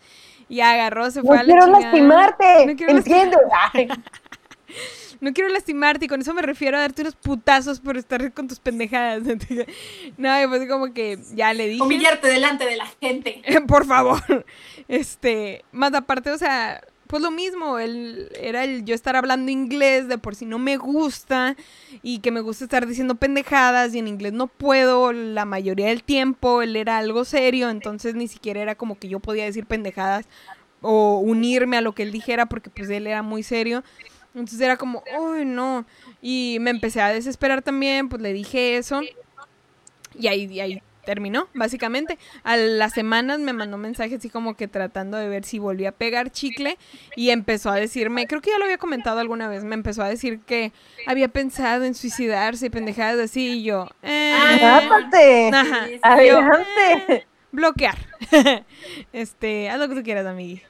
Y agarró, se No fue a la quiero chingada. lastimarte, No quiero entiendo. Ay, No quiero lastimarte y con eso me refiero a darte unos putazos por estar con tus pendejadas. no, y pues como que ya le dije. Humillarte delante de la gente. Por favor. Este, más aparte, o sea, pues lo mismo, el, era el yo estar hablando inglés de por si no me gusta y que me gusta estar diciendo pendejadas y en inglés no puedo la mayoría del tiempo, él era algo serio, entonces ni siquiera era como que yo podía decir pendejadas o unirme a lo que él dijera porque pues él era muy serio. Entonces era como, uy, no. Y me empecé a desesperar también, pues le dije eso. Y ahí, y ahí terminó, básicamente. A las semanas me mandó mensajes así como que tratando de ver si volvía a pegar chicle y empezó a decirme, creo que ya lo había comentado alguna vez, me empezó a decir que había pensado en suicidarse y pendejadas así y yo, eh, Mátate. Ajá. Sí, sí. Adelante. bloquear. este, haz lo que tú quieras, amigui.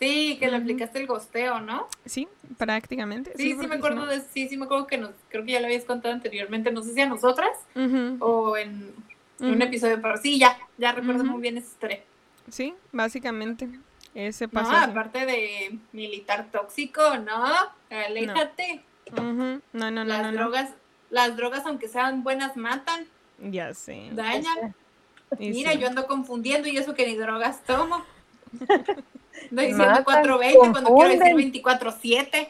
Sí, que le aplicaste el gosteo, ¿no? Sí, prácticamente. Sí, sí, me acuerdo de, sí, sí me acuerdo que nos, creo que ya lo habías contado anteriormente, no sé si a nosotras o en, en un episodio, pero sí, ya, ya recuerdo muy bien esa historia. Sí, básicamente. Ese No, así. aparte de militar tóxico, no, aléjate. No, no, no, las no, no. drogas, las drogas aunque sean buenas matan, Ya sé. dañan. Mira, sí. yo ando confundiendo y eso que ni drogas tomo. Ando diciendo Matan, 420 cuando quiero decir confunden. 24-7.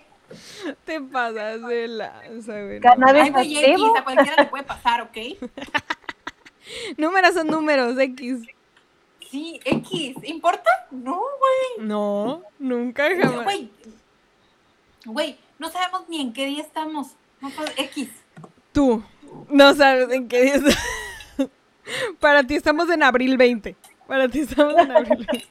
Te pasas de lanza, güey. Cannabis Ay, X, a cualquiera le puede pasar, ¿ok? Números son números, X. Sí, X, ¿importa? No, güey. No, nunca jamás. Güey, güey, no sabemos ni en qué día estamos. No, X. Tú no sabes en qué día estamos. Para ti estamos en abril 20. Para ti estamos en abril 20.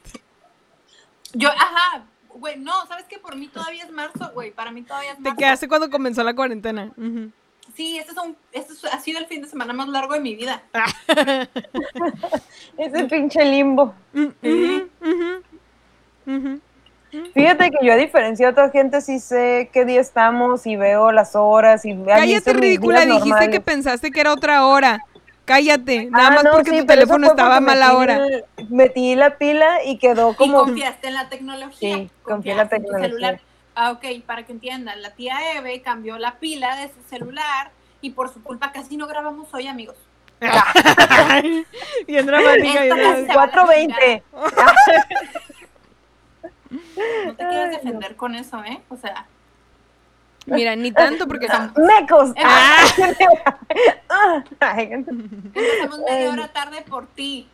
Yo, ajá, güey, no, ¿sabes qué? Por mí todavía es marzo, güey. Para mí todavía es Te marzo. quedaste cuando comenzó la cuarentena. Sí, este, es un, este es- ha sido el fin de semana más largo de mi vida. Ese pinche limbo. Fíjate que yo a diferencia de otra gente sí sé qué día estamos y veo las horas y Cállate, ridícula. Dijiste que pensaste que era otra hora. Cállate. Nada Ah, más no, porque sí, tu teléfono estaba a porque mala metí hora. el- metí la pila y quedó Y como confiaste en la tecnología. Sí, confié en la tu tecnología. celular. Ah, ok, para que entiendan, la tía Eve cambió la pila de su celular y por su culpa casi no grabamos hoy, amigos. Bien dramática. Esta bien casi dramática. se va a la 420. No te quieres defender con eso, ¿eh? O sea, Mira, ni tanto porque son... ¡Mecos! Ah. Ah, empezamos media hora tarde por ti.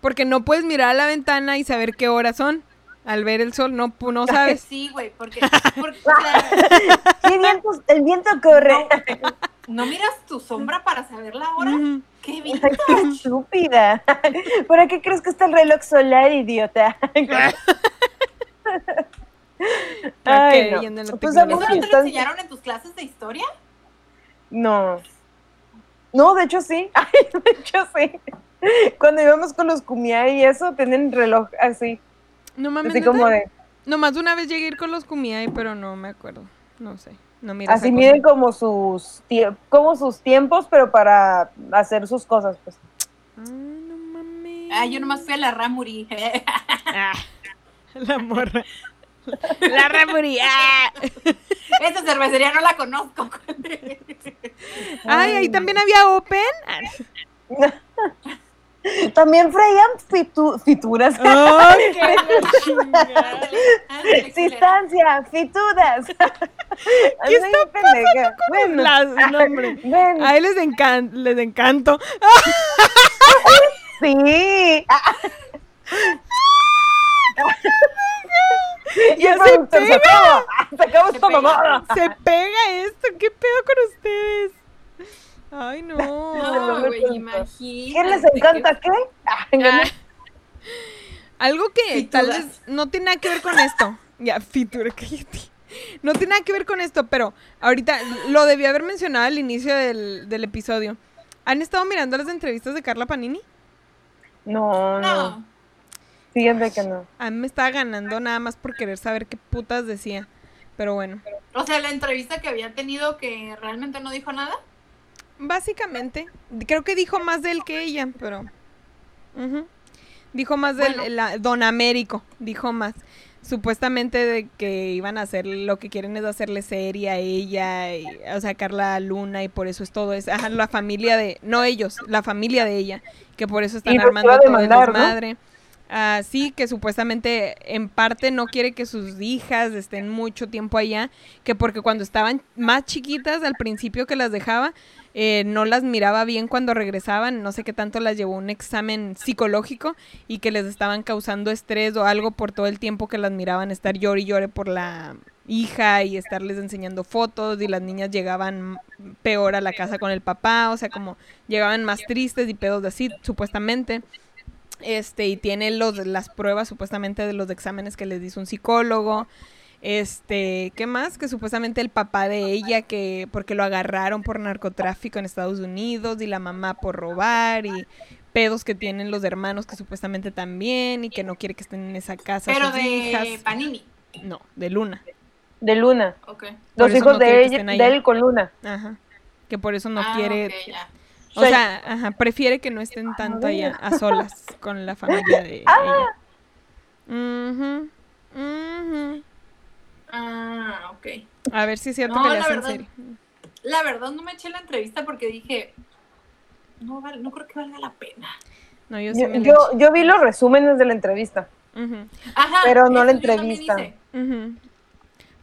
Porque no puedes mirar a la ventana y saber qué horas son. Al ver el sol, no, no sabes. Sí, güey, porque, porque, ¿Qué viento? El viento corre. no miras tu sombra para saber la hora. Qué bien. Ay, qué estúpida. ¿Para qué crees que está el reloj solar, idiota? Ay, que no. la Pues, ¿Eso no te lo enseñaron en tus clases de historia? No. No, de hecho sí. Ay, de hecho sí. Cuando íbamos con los Kumiai y eso, tenían reloj así. No mames, Así ¿neta? como de. Nomás una vez llegué a ir con los Kumiai, pero no me acuerdo. No sé. No mira Así miden como sus, como sus tiempos, pero para hacer sus cosas, pues. Ah, no mames. Ah, yo nomás fui a la Ramuri. Ah, la morra. La Rebury. ¡ah! Esa cervecería no la conozco. Ay, ahí también había Open. También freían fitu- fituras. Chingada. Distancia, fituras. ¿Qué está pasando con las- no, hombre. ven, A él les, encan les encanto. sí. y el se pega. acaba. Se acabó Se esta pega. mamada. Se pega esto. ¿Qué pedo con ustedes? Ay, no. No, güey. ¿Quién les encanta qué? Ah, algo que Fituras. tal vez no tiene nada que ver con esto. Ya, fitura, cállate. No tiene nada que ver con esto, pero ahorita lo debí haber mencionado al inicio del, del episodio. ¿Han estado mirando las entrevistas de Carla Panini? No, no. No. Fíjense que no. A mí me estaba ganando nada más por querer saber qué putas decía. Pero bueno, O sea, la entrevista que había tenido que realmente no dijo nada. básicamente, creo que dijo más de él que ella, pero... Dijo más del Bueno. la- Don Américo, dijo más. Supuestamente de que iban a hacer lo que quieren es hacerle serie a ella, y, o sea, Carla Luna, y por eso es todo es, ajá, la familia de, no ellos, la familia de ella, que por eso están Y armando a todo el demandar, ¿no? Ah, sí, que supuestamente en parte no quiere que sus hijas estén mucho tiempo allá, que porque cuando estaban más chiquitas al principio que las dejaba, eh, no las miraba bien cuando regresaban, no sé qué tanto las llevó un examen psicológico y que les estaban causando estrés o algo por todo el tiempo que las miraban estar llore y llore por la hija y estarles enseñando fotos y las niñas llegaban peor a la casa con el papá, o sea, como llegaban más tristes y pedos de así, supuestamente. Este, y tiene los, las pruebas supuestamente de los exámenes que les hizo un psicólogo. Este, ¿qué más? Que supuestamente el papá de ella, que porque lo agarraron por narcotráfico en Estados Unidos y la mamá por robar y pedos que tienen los hermanos que supuestamente también y que no quiere que estén en esa casa Pero sus de hijas. Panini. No, de Luna. De Luna. Ok. Por Los hijos no de, ella, de él con Luna. Ajá. Que por eso no Ah, quiere, o sea, ajá, prefiere que no estén tanto allá a solas con la familia de ella. Ujú, ujú. Ah, ok. A ver si es cierto No, que le la hacen verdad. serie. La verdad no me eché la entrevista porque dije, no, val- no creo que valga la pena. No, yo sí Yo, la yo, yo vi los resúmenes de la entrevista. Ajá. Pero no la eso yo también entrevista. ujú.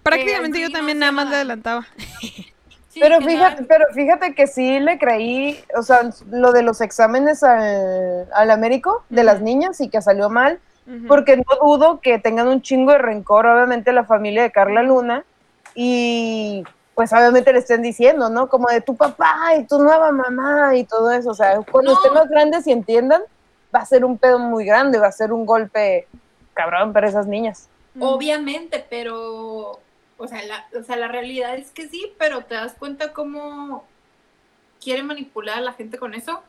Prácticamente yo también nada más le nada. adelantaba. Sí, Pero fíjate, pero fíjate que sí le creí, o sea, lo de los exámenes al, al Américo, de las niñas, y que salió mal, porque no dudo que tengan un chingo de rencor, obviamente, la familia de Carla Luna, y pues obviamente le estén diciendo, ¿no? Como de tu papá y tu nueva mamá y todo eso, o sea, cuando No. estén más grandes y entiendan, va a ser un pedo muy grande, va a ser un golpe cabrón para esas niñas. Obviamente, pero, o sea, la, o sea, la realidad es que sí, pero te das cuenta cómo quiere manipular a la gente con eso.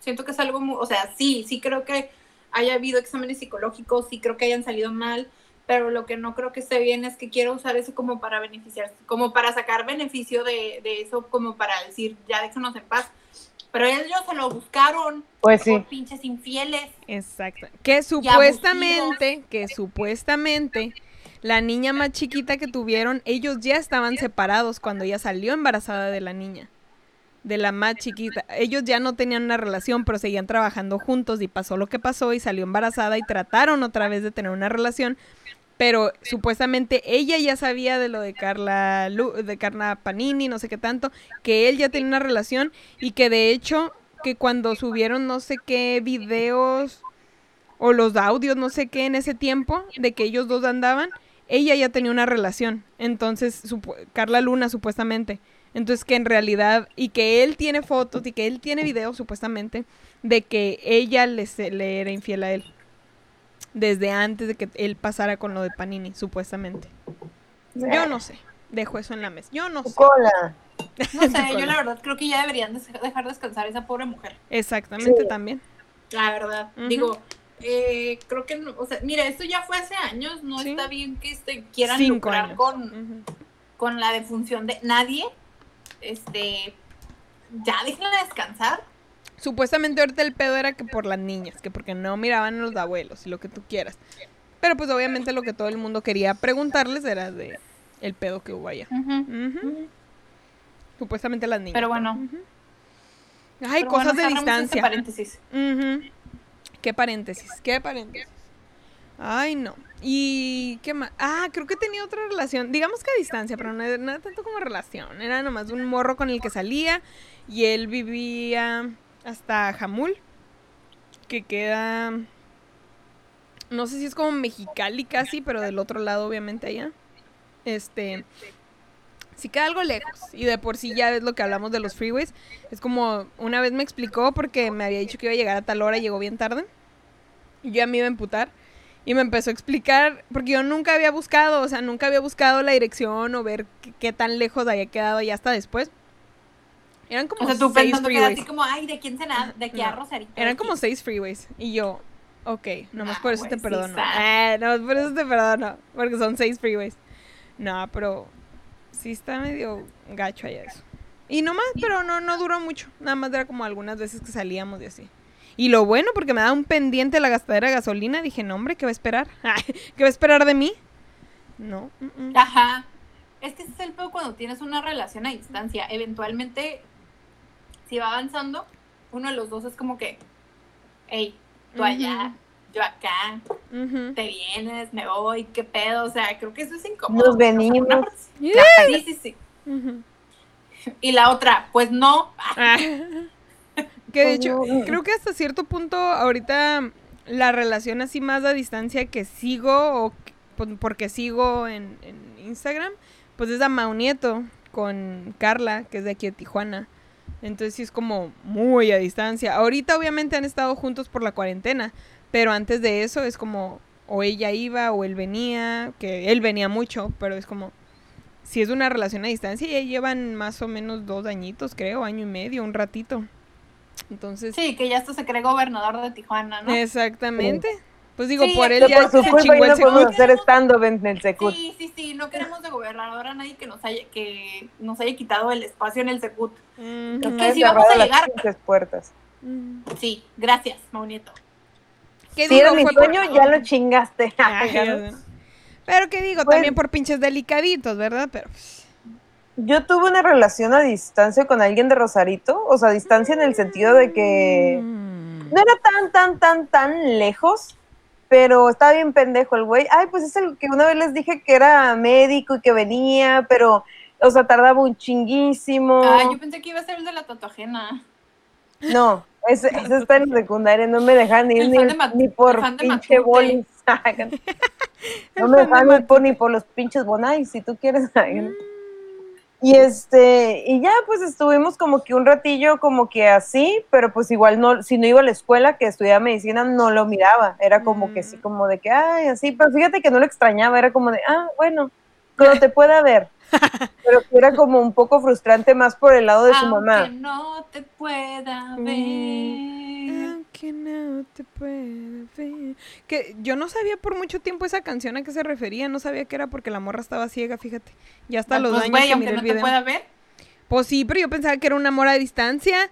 Siento que es algo muy, o sea, sí, sí creo que haya habido exámenes psicológicos, sí creo que hayan salido mal, pero lo que no creo que esté bien es que quiera usar eso como para beneficiarse, como para sacar beneficio de, de eso, como para decir, ya déjanos en paz. Pero ellos se lo buscaron Pues sí. por pinches infieles. Exacto. Que supuestamente, que supuestamente la niña más chiquita que tuvieron, ellos ya estaban separados cuando ella salió embarazada de la niña. De la más chiquita. Ellos ya no tenían una relación, pero seguían trabajando juntos y pasó lo que pasó y salió embarazada y trataron otra vez de tener una relación. Pero supuestamente ella ya sabía de lo de Carla, Lu- de Carla Panini, no sé qué tanto, que él ya tenía una relación y que de hecho que cuando subieron no sé qué videos o los audios, no sé qué en ese tiempo de que ellos dos andaban, ella ya tenía una relación. Entonces, Carla Luna supuestamente. Entonces que en realidad, y que él tiene fotos y que él tiene videos supuestamente de que ella le, era infiel a él. Desde antes de que él pasara con lo de Panini, supuestamente. Yo no sé. Dejo eso en la mesa. Yo no sé. cola. No sé, yo la verdad creo que ya deberían dejar descansar a esa pobre mujer. Exactamente Sí. también. La verdad. Digo, eh, creo que, no, o sea, mira, esto ya fue hace años, no Sí. está bien que este, quieran Cinco lucrar años. con, con la defunción de nadie. Este, ya déjenla descansar. Supuestamente ahorita el pedo era que por las niñas, que porque no miraban a los abuelos y lo que tú quieras. Pero pues obviamente lo que todo el mundo quería preguntarles era de el pedo que hubo allá. Supuestamente las niñas. Pero bueno. Ujú. Ay, Pero cosas bueno, de este distancia. paréntesis. Qué paréntesis, qué paréntesis. Ay, no. ¿Y qué más? Ah, creo que tenía otra relación. Digamos que a distancia, pero no, era- no tanto como relación. Era nomás un morro con el que salía y él vivía hasta Jamul, que queda... No sé si es como Mexicali casi, pero del otro lado obviamente allá. Este... Sí queda algo lejos. Y de por sí ya es lo que hablamos de los freeways. Es como una vez me explicó porque me había dicho que iba a llegar a tal hora y llegó bien tarde. Y yo ya me iba a emputar. Y me empezó a explicar, porque yo nunca había buscado, o sea, nunca había buscado la dirección o ver qué, qué tan lejos había quedado ya hasta después. Eran como O sea, tú seis freeways. así como, ay, ¿de quién será? De aquí a No. Rosarito. Eran como seis freeways. Y yo, ok, nomás Ah, por eso te sí, perdono. sad. Eh, nomás por eso te perdono. Porque son seis freeways. No, pero sí está medio gacho allá eso. Y nomás, pero no, no duró mucho. Nada más era como algunas veces que salíamos y así. Y lo bueno, porque me da un pendiente la gastadera de gasolina, dije, no, hombre, ¿qué va a esperar? ¿Qué va a esperar de mí? No. Ajá. Es que ese es el peor cuando tienes una relación a distancia. Eventualmente, si va avanzando, uno de los dos es como que, hey, tú allá, yo acá, te vienes, me voy, qué pedo. O sea, creo que eso es incómodo. Nos venimos. O sea, por una parte- Yeah. Sí, sí, sí. Y la otra, pues no. Ah. que de hecho, Como- creo que hasta cierto punto ahorita la relación así más a distancia que sigo o que- por- porque sigo en, en Instagram, pues es a Mau Nieto con Carla, que es de aquí de Tijuana. Entonces sí es como muy a distancia. Ahorita obviamente han estado juntos por la cuarentena, pero antes de eso es como o ella iba o él venía, que él venía mucho, pero es como si es una relación a distancia ya llevan más o menos dos añitos, creo, año y medio, un ratito. Entonces, Sí, que ya hasta se cree gobernador de Tijuana, ¿no? Exactamente. Pues digo, Sí, por él ya por su se culpa chingó ya el no podemos hacer stand-up en el Secut. Sí, sí, sí, no queremos de gobernador a nadie que nos haya, que nos haya quitado el espacio en el Secut. Ujú. Ok, Está sí, vamos a llegar. puertas. Sí, gracias, Maunieto. ¿Qué Si era digo? mi por- sueño, ya lo chingaste. Ay, sé. Pero que digo, Pues- también por pinches delicaditos, ¿verdad? Pero Yo tuve una relación a distancia con alguien de Rosarito, o sea, a distancia en el sentido de que Mm. no era tan, tan, tan, tan lejos, pero estaba bien pendejo el güey. Ay, pues es el que una vez les dije que era médico y que venía, pero, o sea, tardaba un chinguísimo. Ah, yo pensé que iba a ser el de la tatuajena. No, ese, ese está en secundaria, no me dejan ir ni, de ni por pinche bolis. no me fan de dejan ir por, ni por los pinches bonais, si tú quieres. Y este, y ya pues estuvimos como que un ratillo como que así, pero pues igual no, si no iba a la escuela que estudiaba medicina, no lo miraba. Era como que sí, Mm. como de que, ay, así, pero fíjate que no lo extrañaba, era como de, ah, bueno, cuando te pueda ver. Pero que era como un poco frustrante más por el lado de su Aunque mamá. no te pueda Mm. ver. Aunque no te pueda ver. Que yo no sabía por mucho tiempo esa canción a qué se refería, no sabía que era porque la morra estaba ciega, fíjate. Ya hasta los Pues, años que miré no el te video. pueda ver. Pues sí, pero yo pensaba que era un amor a distancia.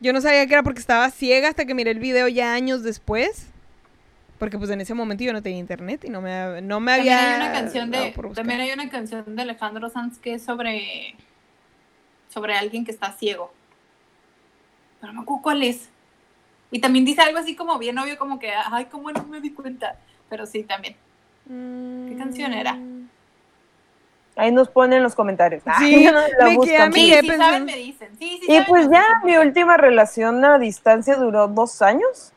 Yo no sabía que era porque estaba ciega hasta que miré el video ya años después. Porque pues en ese momento yo no tenía internet y no me, no me También había... hay una canción de, también hay una canción de Alejandro Sanz que es sobre, sobre alguien que está ciego. Pero no me acuerdo cuál es. Y también dice algo así como bien obvio, como que, ay, cómo no me di cuenta. Pero sí, también. ¿Qué canción era? Ahí nos ponen en los comentarios. Sí, Ay, la me buscan. Sí, sí pensando. saben, me dicen. Sí, sí Y saben, pues ya mi última relación a distancia duró dos años.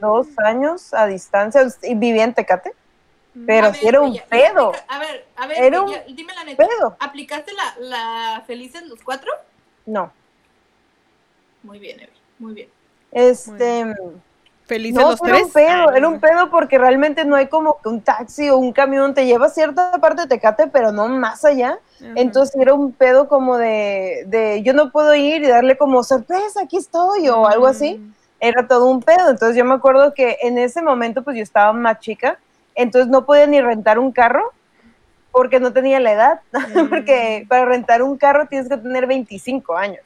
Dos años a distancia. Y vivía en Tecate. Pero ver, era un pedo. A ver, a ver, Era un ya- dime la neta. Pedo. ¿Aplicaste la, la Felices los cuatro? No. Muy bien, Evi, muy bien. Este. Felices No, los era tres. un pedo, Ay, era un pedo porque realmente no hay como que un taxi o un camión, te lleva a cierta parte de Tecate, pero no más allá. Entonces era un pedo como de, de yo no puedo ir y darle como sorpresa, aquí estoy o algo así. Mm. Era todo un pedo. Entonces yo me acuerdo que en ese momento pues yo estaba más chica, entonces no podía ni rentar un carro porque no tenía la edad, porque para rentar un carro tienes que tener 25 años.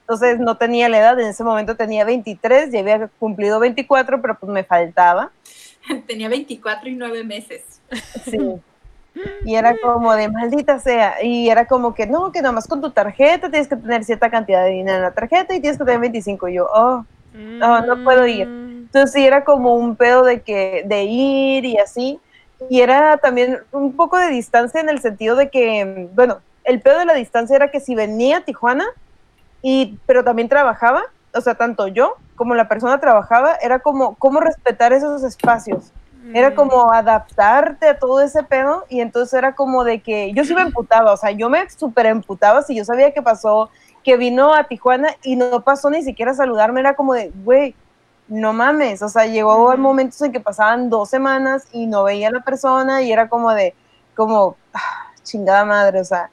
Entonces no tenía la edad, en ese momento tenía 23, ya había cumplido 24, pero pues me faltaba. tenía 24 y 9 meses. Sí. Y era como de maldita sea. Y era como que no, que nada más con tu tarjeta tienes que tener cierta cantidad de dinero en la tarjeta y tienes que tener 25. Y yo, oh, no, no puedo ir. Mm. Entonces sí era como un pedo de que, de ir y así. Y era también un poco de distancia en el sentido de que, bueno, el pedo de la distancia era que si venía a Tijuana, y, pero también trabajaba, o sea, tanto yo como la persona trabajaba, era como cómo respetar esos espacios. Era Mm. como adaptarte a todo ese pedo y entonces era como de que yo sí me emputaba, o sea, yo me súper emputaba si yo sabía que pasó, que vino a Tijuana y no pasó ni siquiera a saludarme, era como de, güey, no mames, o sea, llegó Ujú. momentos en que pasaban dos semanas y no veía a la persona y era como de, como, ah, chingada madre, o sea,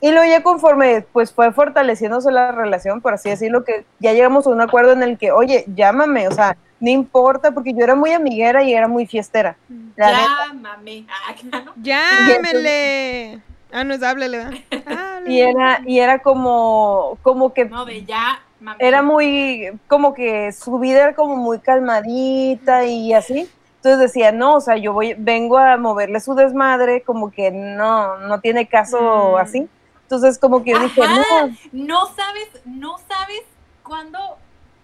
y luego ya conforme pues fue fortaleciéndose la relación, por así decirlo, que ya llegamos a un acuerdo en el que, oye, llámame, o sea, no importa, porque yo era muy amiguera y era muy fiestera. La neta. Llámame. Ah. Llámele. Ah, no es háblele, ¿verdad? Háblele. Y era, y era como, como que No, de ya, mami. era muy, como que su vida era como muy calmadita y así. Entonces decía, no, o sea, yo voy, vengo a moverle su desmadre, como que no, no tiene caso Mm. así. Entonces como que yo dije, no, No sabes, no sabes cuándo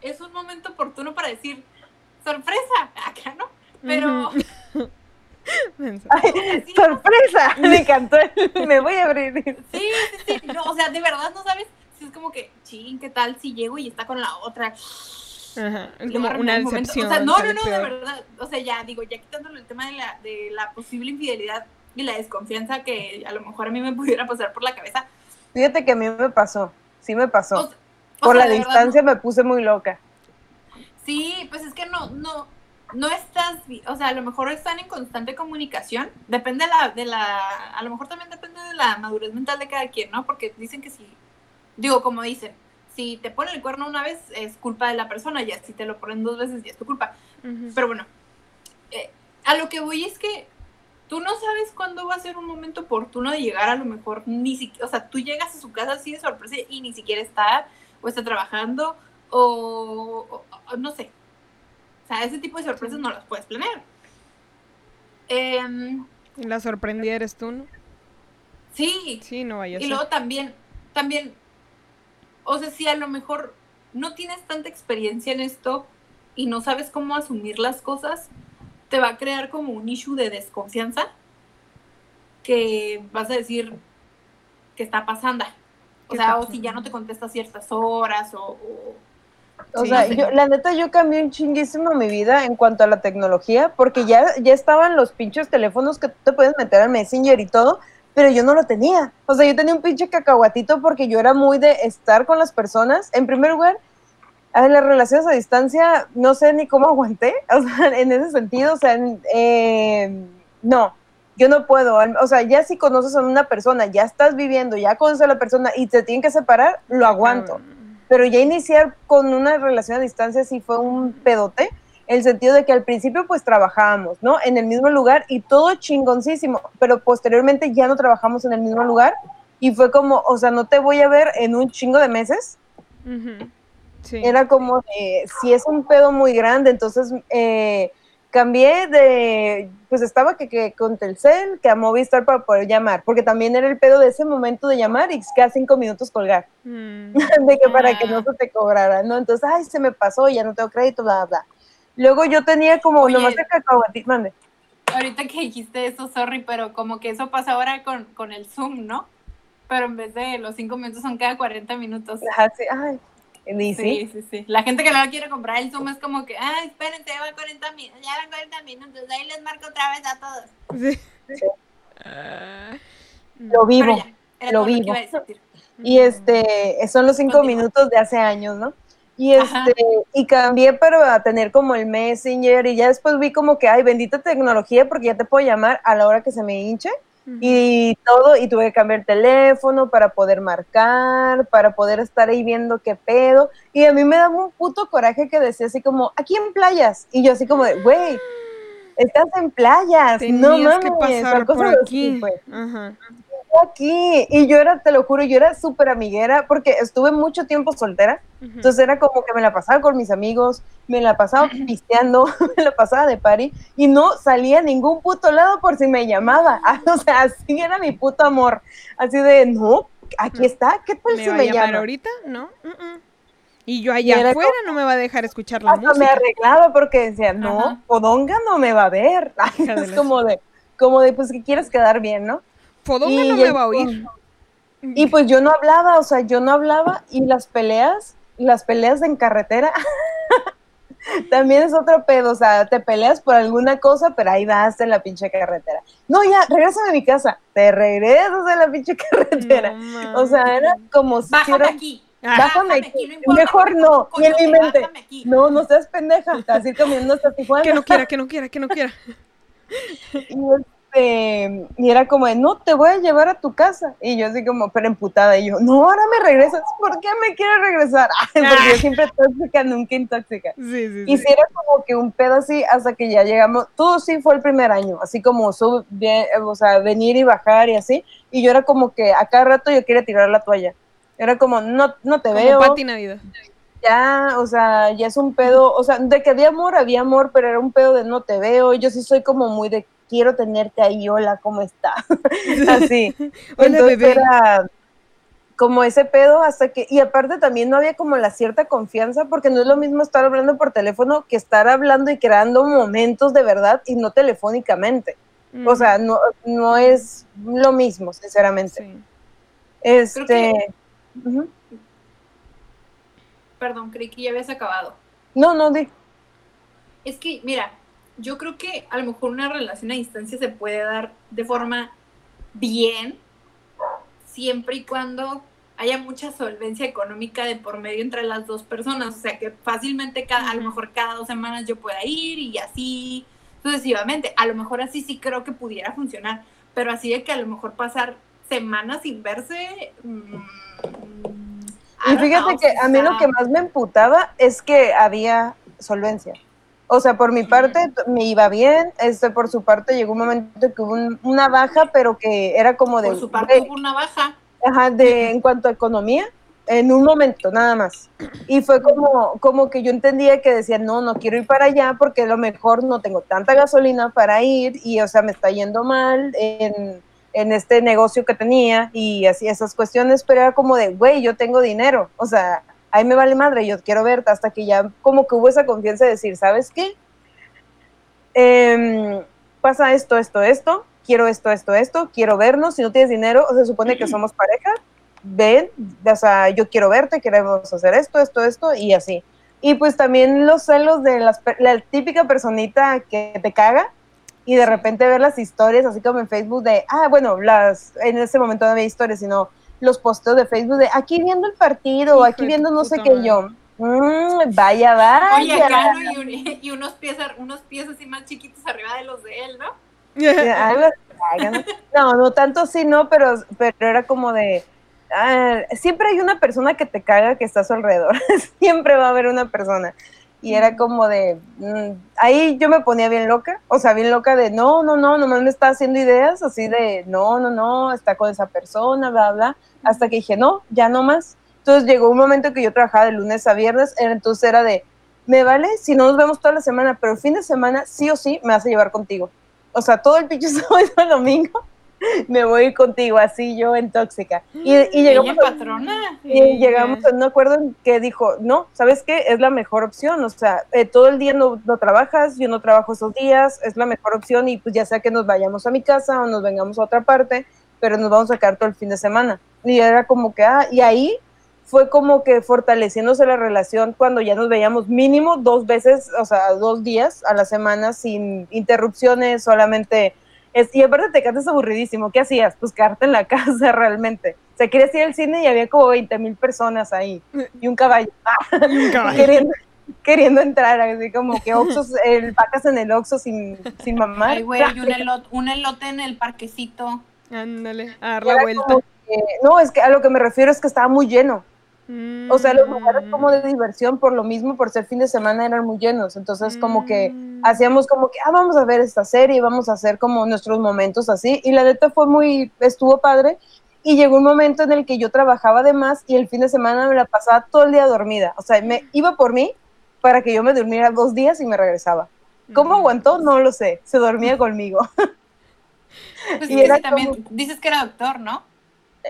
es un momento oportuno para decir sorpresa. Acá no. Pero. sorpresa, me encantó, me voy a abrir. sí, sí, sí. No, o sea, de verdad no sabes si es como que, ching, ¿qué tal si llego y está con la otra? Ajá. Es como una decepción. O sea, no, no, no, de verdad. O sea, ya digo, ya quitándole el tema de la, de la posible infidelidad y la desconfianza que a lo mejor a mí me pudiera pasar por la cabeza. Fíjate que a mí me pasó, sí me pasó. O- o Por sea, la verdad, distancia me puse muy loca. Sí, pues es que no, no, no estás, o sea, a lo mejor están en constante comunicación, depende de la, de la, a lo mejor también depende de la madurez mental de cada quien, ¿no? Porque dicen que si, digo, como dicen, si te ponen el cuerno una vez es culpa de la persona, ya si te lo ponen dos veces ya es tu culpa. Pero bueno, eh, a lo que voy es que tú no sabes cuándo va a ser un momento oportuno de llegar, a lo mejor ni siquiera, o sea, tú llegas a su casa así de sorpresa y ni siquiera está, o está trabajando, o, o- o no sé. O sea, ese tipo de sorpresas no las puedes planear. Em, Y la sorprendida eres tú, ¿no? sí, Sí, no vaya a y luego también, también, o sea, si a lo mejor no tienes tanta experiencia en esto y no sabes cómo asumir las cosas, te va a crear como un issue de desconfianza que vas a decir que está pasando. O ¿Qué sea, o si ya no te contesta ciertas horas o... o- O Sí, sea, sí. yo, la neta, yo cambié un chinguísimo mi vida en cuanto a la tecnología, porque ya, ya estaban los pinches teléfonos que tú te puedes meter al Messenger y todo, pero yo no lo tenía. O sea, yo tenía un pinche cacahuatito porque yo era muy de estar con las personas. En primer lugar, a las relaciones a distancia, no sé ni cómo aguanté, o sea, en ese sentido, o sea, eh, no, yo no puedo, o sea, ya si conoces a una persona, ya estás viviendo, ya conoces a la persona y te tienen que separar, lo aguanto Ah, pero ya iniciar con una relación a distancia sí fue un pedote, en el sentido de que al principio pues trabajábamos, ¿no? En el mismo lugar y todo chingoncísimo, pero posteriormente ya no trabajamos en el mismo lugar y fue como, o sea, no te voy a ver en un chingo de meses, ujú. Sí. era como, de, si es un pedo muy grande, entonces eh, cambié de, pues estaba que, que con Telcel, que a Movistar para poder llamar, porque también era el pedo de ese momento de llamar y cada cinco minutos colgar Mm. de que para que no Ah. se te cobrara, ¿no? Entonces, ay, se me pasó, ya no tengo crédito, bla, bla. Luego yo tenía como Oye. nomás de cacahuatito, mande. Ahorita que dijiste eso, sorry, pero como que eso pasa ahora con, con el Zoom, ¿no? Pero en vez de los cinco minutos son cada 40 minutos. Ajá, sí, ay, sí, Sí, sí, sí. La gente que no quiere comprar el Zoom es como que, ah, espérense, ya van 40 minutos, ya van 40 minutos, ahí les marco otra vez a todos. Sí. Sí. Ah. lo vivo. Ya, lo vivo. Y este, son los cinco Continúa. minutos de hace años, ¿no? Y Ajá. este, y cambié para tener como el Messenger y ya después vi como que, ay, bendita tecnología porque ya te puedo llamar a la hora que se me hinche. Y todo, y tuve que cambiar el teléfono para poder marcar, para poder estar ahí viendo qué pedo. Y a mí me daba un puto coraje que decía así como, aquí en playas. Y yo así como de, güey, estás en playas, no mames. que pasar por así, aquí. pues. Ajá. Aquí. Y yo era, te lo juro, yo era súper amiguera porque estuve mucho tiempo soltera. Entonces era como que me la pasaba con mis amigos, me la pasaba pisteando, me la pasaba de party y no salía a ningún puto lado por si me llamaba. O sea, así era mi puto amor. Así de, no, aquí está, ¿qué tal ¿Me si va me a llamar llama? ahorita? No. Y yo allá era afuera no me va a dejar escuchar la Hasta me música. arreglaba porque decía, no. Podonga no me va a ver. Es como de, como de, pues que quieres quedar bien, ¿no? Fodonga Y no me va a oír. Y pues yo no hablaba, o sea, yo no hablaba y las peleas, las peleas en carretera también es otro pedo, o sea, te peleas por alguna cosa, pero ahí vas en la pinche carretera. No, ya, regrésame a mi casa, te regresas en la pinche carretera. No o sea, era como si Bájame fuera- aquí. Bájame aquí, no importa mejor no, y en mi mente, aquí. no, no seas pendeja, a ir comiendo hasta Tijuana. Que no quiera, que no quiera, que no quiera. Y, este, y era como de, no, te voy a llevar a tu casa. Y yo así como, pero emputada. Y yo, no, ahora me regresas. ¿Por qué me quieres regresar? Ay, porque yo siempre tóxica, nunca intóxica. Sí, sí, Y sí. sí era como que un pedo así hasta que ya llegamos. Todo sí fue el primer año, así como sub, bien, o sea, venir y bajar y así. Y yo era como que a cada rato yo quería tirar la toalla. Era como, no, no te Como veo Pati Navidad. ya, o sea, ya es un pedo, o sea, de que había amor, había amor, pero era un pedo de no te veo, yo sí soy como muy de quiero tenerte ahí, hola, ¿cómo está? Así. Hola, Entonces bebé. era como ese pedo hasta que, y aparte también no había como la cierta confianza, porque no es lo mismo estar hablando por teléfono que estar hablando y creando momentos de verdad y no telefónicamente. O sea, no, no es lo mismo, sinceramente. Sí. Este... que-. Perdón, creí que ya habías acabado. No, no, di. Es que, mira, yo creo que a lo mejor una relación a distancia se puede dar de forma bien, siempre y cuando haya mucha solvencia económica de por medio entre las dos personas. O sea, que fácilmente cada, a lo mejor cada dos semanas yo pueda ir y así sucesivamente. A lo mejor así sí creo que pudiera funcionar, pero así de que a lo mejor pasar semanas sin verse. mm, I Y fíjate know, que a mí lo que más me emputaba es que había solvencia. O sea, por mi parte me iba bien, este, por su parte llegó un momento que hubo un- una baja, pero que era como de, por su parte de- hubo una baja. ajá, de- en cuanto a economía, en un momento nada más. Y fue como, como que yo entendía que decía, no, no quiero ir para allá porque a lo mejor no tengo tanta gasolina para ir y, o sea, me está yendo mal en, en este negocio que tenía y así esas cuestiones, pero era como de, güey, yo tengo dinero, o sea, ahí me vale madre, yo quiero verte, hasta que ya como que hubo esa confianza de decir, ¿sabes qué? Em, pasa esto, esto, esto, quiero esto, esto, esto, quiero vernos, si no tienes dinero, se supone que somos pareja, ven, o sea, yo quiero verte, queremos hacer esto, esto, esto, y así. Y pues también los celos de las, la típica personita que te caga y de repente ver las historias, así como en Facebook de, ah, bueno, las, en ese momento no había historias, sino los posteos de Facebook de aquí viendo el partido, Hijo aquí viendo no sé qué madre. yo. "Mm, vaya, vaya. Y, un- y unos pies, unos pies así más chiquitos arriba de los de él, ¿no? No, no tanto así, no, pero, pero era como de. ah, siempre hay una persona que te caga que está a su alrededor. siempre va a haber una persona. Y era como de. mm, ahí yo me ponía bien loca. O sea, bien loca de no, no, no, nomás me está haciendo ideas así de no, no, no, está con esa persona, bla, bla. Hasta que dije, no, ya no más. Entonces llegó un momento que yo trabajaba de lunes a viernes, entonces era de, me vale si no nos vemos toda la semana, pero el fin de semana sí o sí me vas a llevar contigo. O sea, todo el pinche sábado y domingo me voy a ir contigo, así yo en tóxica. Y, y llegamos, patrona. y llegamos a un acuerdo en que dijo, no, ¿sabes qué? Es la mejor opción. O sea, eh, todo el día no, no trabajas, yo no trabajo esos días, es la mejor opción y pues ya sea que nos vayamos a mi casa o nos vengamos a otra parte, pero nos vamos a quedar todo el fin de semana. Y era como que, ah, y ahí fue como que fortaleciéndose la relación cuando ya nos veíamos mínimo dos veces, o sea, dos días a la semana sin interrupciones, solamente... Es, y aparte te quedas aburridísimo, ¿qué hacías? Pues quedarte en la casa realmente. O sea, querías ir al cine y había como 20 mil personas ahí y un caballo Y un caballo. queriendo, queriendo entrar, así como que oxos, el vacas en el oxo sin, sin mamar. Ay, güey, y un elote, un elote en el parquecito. Ándale, a dar la Era vuelta. que- no, es que a lo que me refiero es que estaba muy lleno. O sea, los lugares como de diversión, por lo mismo, por ser fin de semana, eran muy llenos. Entonces, como que Mm. hacíamos como que, ah, vamos a ver esta serie, vamos a hacer como nuestros momentos así. Y la neta fue muy, estuvo padre. Y llegó un momento en el que yo trabajaba de más y el fin de semana me la pasaba todo el día dormida. O sea, me iba por mí para que yo me durmiera dos días y me regresaba. ¿Cómo aguantó? No lo sé. Se dormía conmigo. Pues Y era también como- dices que era doctor, ¿no?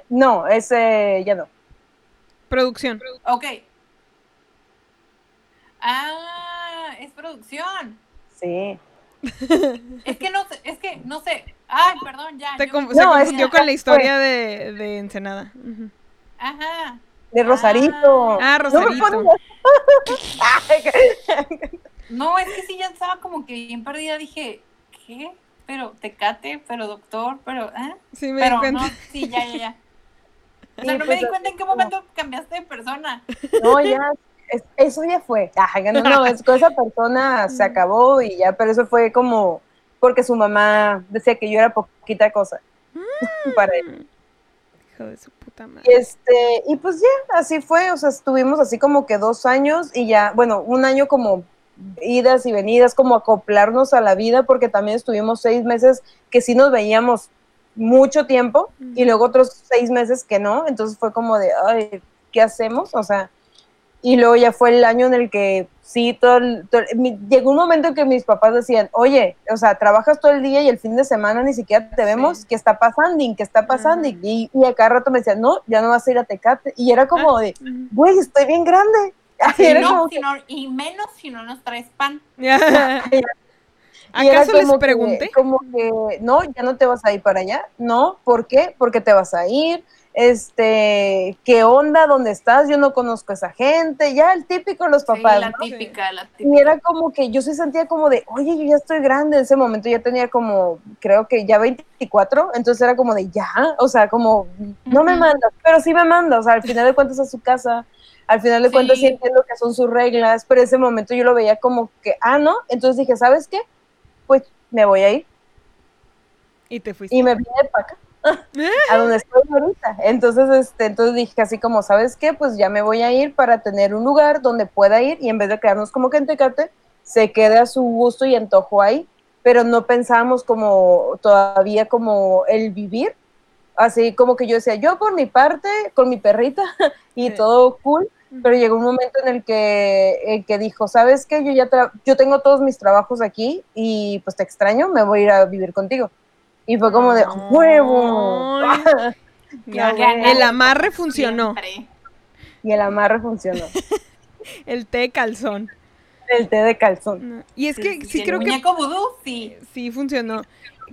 No, ese ya no. Producción. Ok. Ah, es producción. Sí. Es que no sé, es que no sé. Ay, perdón, ya. Te yo se No, es confundió con la historia de, de Ensenada. Ajá. De Rosarito. Ah, No me Rosarito. Ay, No, es que sí ya estaba como que bien perdida. Dije, ¿qué? Pero tecate, pero doctor, pero, ¿eh? Sí, me Pero di cuenta. no, sí, ya, ya, ya. O sea, Sí, no me pues, di cuenta en qué momento cambiaste de persona. No, ya, es- eso ya fue. Ay, no, no, es esa persona se acabó y ya, pero eso fue como porque su mamá decía que yo era poquita cosa para él. Hijo de su puta madre. Este, y pues ya, así fue, o sea, estuvimos así como que dos años y ya, bueno, un año como idas y venidas, como acoplarnos a la vida, porque también estuvimos seis meses que sí nos veíamos mucho tiempo y luego otros seis meses que no, entonces fue como de, ay, ¿qué hacemos? O sea, y luego ya fue el año en el que sí, todo, el- todo mi- llegó un momento en que mis papás decían, oye, o sea, trabajas todo el día y el fin de semana ni siquiera te vemos, Sí. ¿qué está pasando? ¿Qué está pasando? Ujú. Y, y a cada rato me decían, no, ya no vas a ir a Tecate. Y era como de, Ujú. güey, estoy bien grande. No, si no- y menos si no nos traes pan. Y era ¿Acaso les como que- pregunté? como que, no, ya no te vas a ir para allá. No, ¿por qué? Porque te vas a ir. Este, ¿qué onda? ¿Dónde estás? Yo no conozco a esa gente. Ya el típico de los papás. sí, la ¿no? típica, la Y típica. era como que yo sí sentía como de, oye, yo ya estoy grande. En ese momento ya tenía como, creo que ya 24. Entonces era como de, ya, o sea, como, no me mandas, pero sí me manda. O sea, al final de cuentas a su casa. Al final de Sí. cuentas sí entiendo que son sus reglas. Pero en ese momento yo lo veía como que, ah, no. Entonces dije, ¿sabes qué? Pues me voy a ir. Y te fuiste. Y me vine para acá. a donde estoy ahorita. Entonces, este, entonces dije así como, ¿sabes qué? Pues ya me voy a ir para tener un lugar donde pueda ir y en vez de quedarnos como que en Tecate, se quede a su gusto y antojo ahí, pero no pensábamos como todavía como el vivir. Así como que yo decía, yo por mi parte, con mi perrita y Sí. todo cool, pero llegó un momento en el que, el que dijo, ¿sabes qué? Yo ya tra- yo tengo todos mis trabajos aquí y pues te extraño, me voy a ir a vivir contigo. Y fue como de, ¡huevo! Ya, el amarre funcionó. Siempre. y el amarre funcionó. El té calzón. El té de calzón. No. Y es que sí el creo que muñeco vudú, sí. sí funcionó.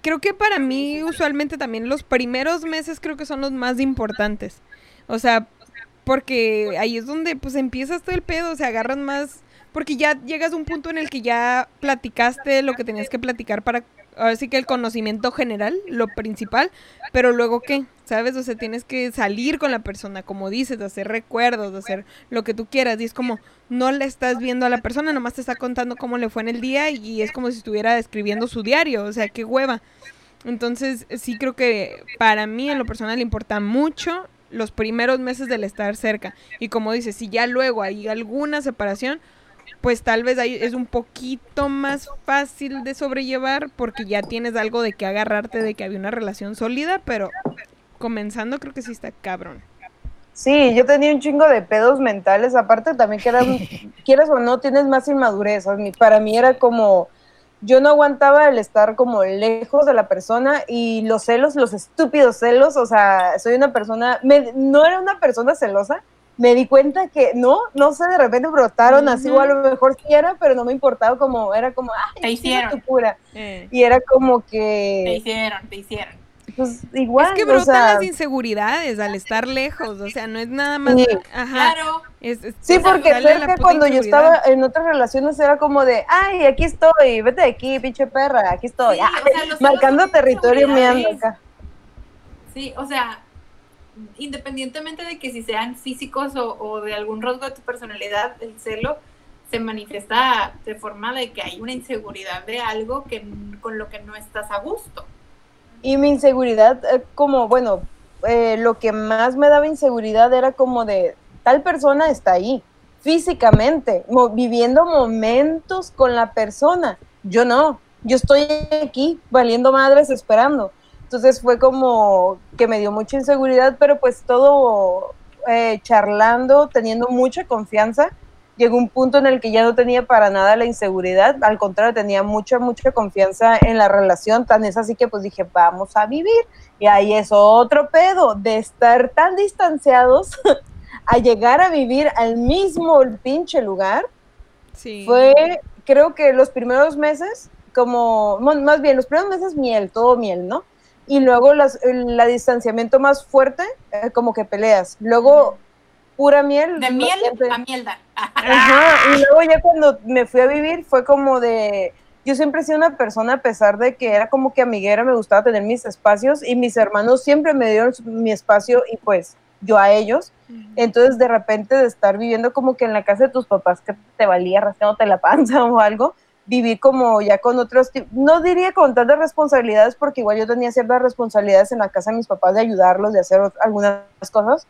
Creo que para mí usualmente también los primeros meses creo que son los más importantes. O sea, porque ahí es donde pues empiezas todo el pedo, o sea, agarran más porque ya llegas a un punto en el que ya platicaste lo que tenías que platicar para ahora sí que el conocimiento general, lo principal, pero luego qué, ¿sabes? O sea, tienes que salir con la persona, como dices, de hacer recuerdos, de hacer lo que tú quieras, y es como no le estás viendo a la persona, nomás te está contando cómo le fue en el día y es como si estuviera escribiendo su diario, o sea, qué hueva. Entonces, sí creo que para mí en lo personal importa mucho los primeros meses del estar cerca. Y como dices, si ya luego hay alguna separación, pues tal vez ahí es un poquito más fácil de sobrellevar porque ya tienes algo de que agarrarte de que había una relación sólida, pero comenzando creo que sí está cabrón. Sí, yo tenía un chingo de pedos mentales, aparte también que eran, quieras o no, tienes más inmadurez. Para mí era como, yo no aguantaba el estar como lejos de la persona y los celos, los estúpidos celos, o sea, soy una persona, me- no era una persona celosa, me di cuenta que no, no sé, de repente brotaron así, o a lo mejor sí era, pero no me importaba como, era como, ay, Te hicieron. tu cura. Y era como Te que, hicieron, te hicieron. Pues igual, es que o brotan sea, las inseguridades al estar lejos, o sea, no es nada más... Sí. Ajá. Claro. es- es- Sí, sea, porque cerca cuando yo estaba en otras relaciones era como de, ay, aquí estoy, vete de aquí, pinche perra, aquí estoy. Sí, Ah, o sea, los marcando territorio meando inseguridades. acá. Sí, o sea, independientemente de que si sean físicos o, o de algún rasgo de tu personalidad, el celo se manifiesta de forma de que hay una inseguridad de algo que con lo que no estás a gusto. Y mi inseguridad, eh, como, bueno, eh, lo que más me daba inseguridad era como de tal persona está ahí, físicamente, viviendo momentos con la persona. Yo no, yo estoy aquí valiendo madres esperando. Entonces fue como que me dio mucha inseguridad, pero pues todo eh, charlando, teniendo mucha confianza, llegó un punto en el que ya no tenía para nada la inseguridad, al contrario, tenía mucha, mucha confianza en la relación, tan es así que pues dije, vamos a vivir. Y ahí es otro pedo de estar tan distanciados a llegar a vivir al mismo pinche lugar. Sí. Fue, creo que los primeros meses, como, más bien, los primeros meses miel, todo miel, ¿no? Y luego las, el distanciamiento más fuerte, eh, como que peleas. Luego pura miel. De miel a mierda. Ajá, y luego ya cuando me fui a vivir fue como de, yo siempre he sido una persona, a pesar de que era como que amiguera, me gustaba tener mis espacios y mis hermanos siempre me dieron mi espacio y pues yo a ellos. Entonces de repente de estar viviendo como que en la casa de tus papás que te valía rascándote la panza o algo, vivir como ya con otros, no diría con tantas responsabilidades porque igual yo tenía ciertas responsabilidades en la casa de mis papás de ayudarlos, de hacer algunas cosas,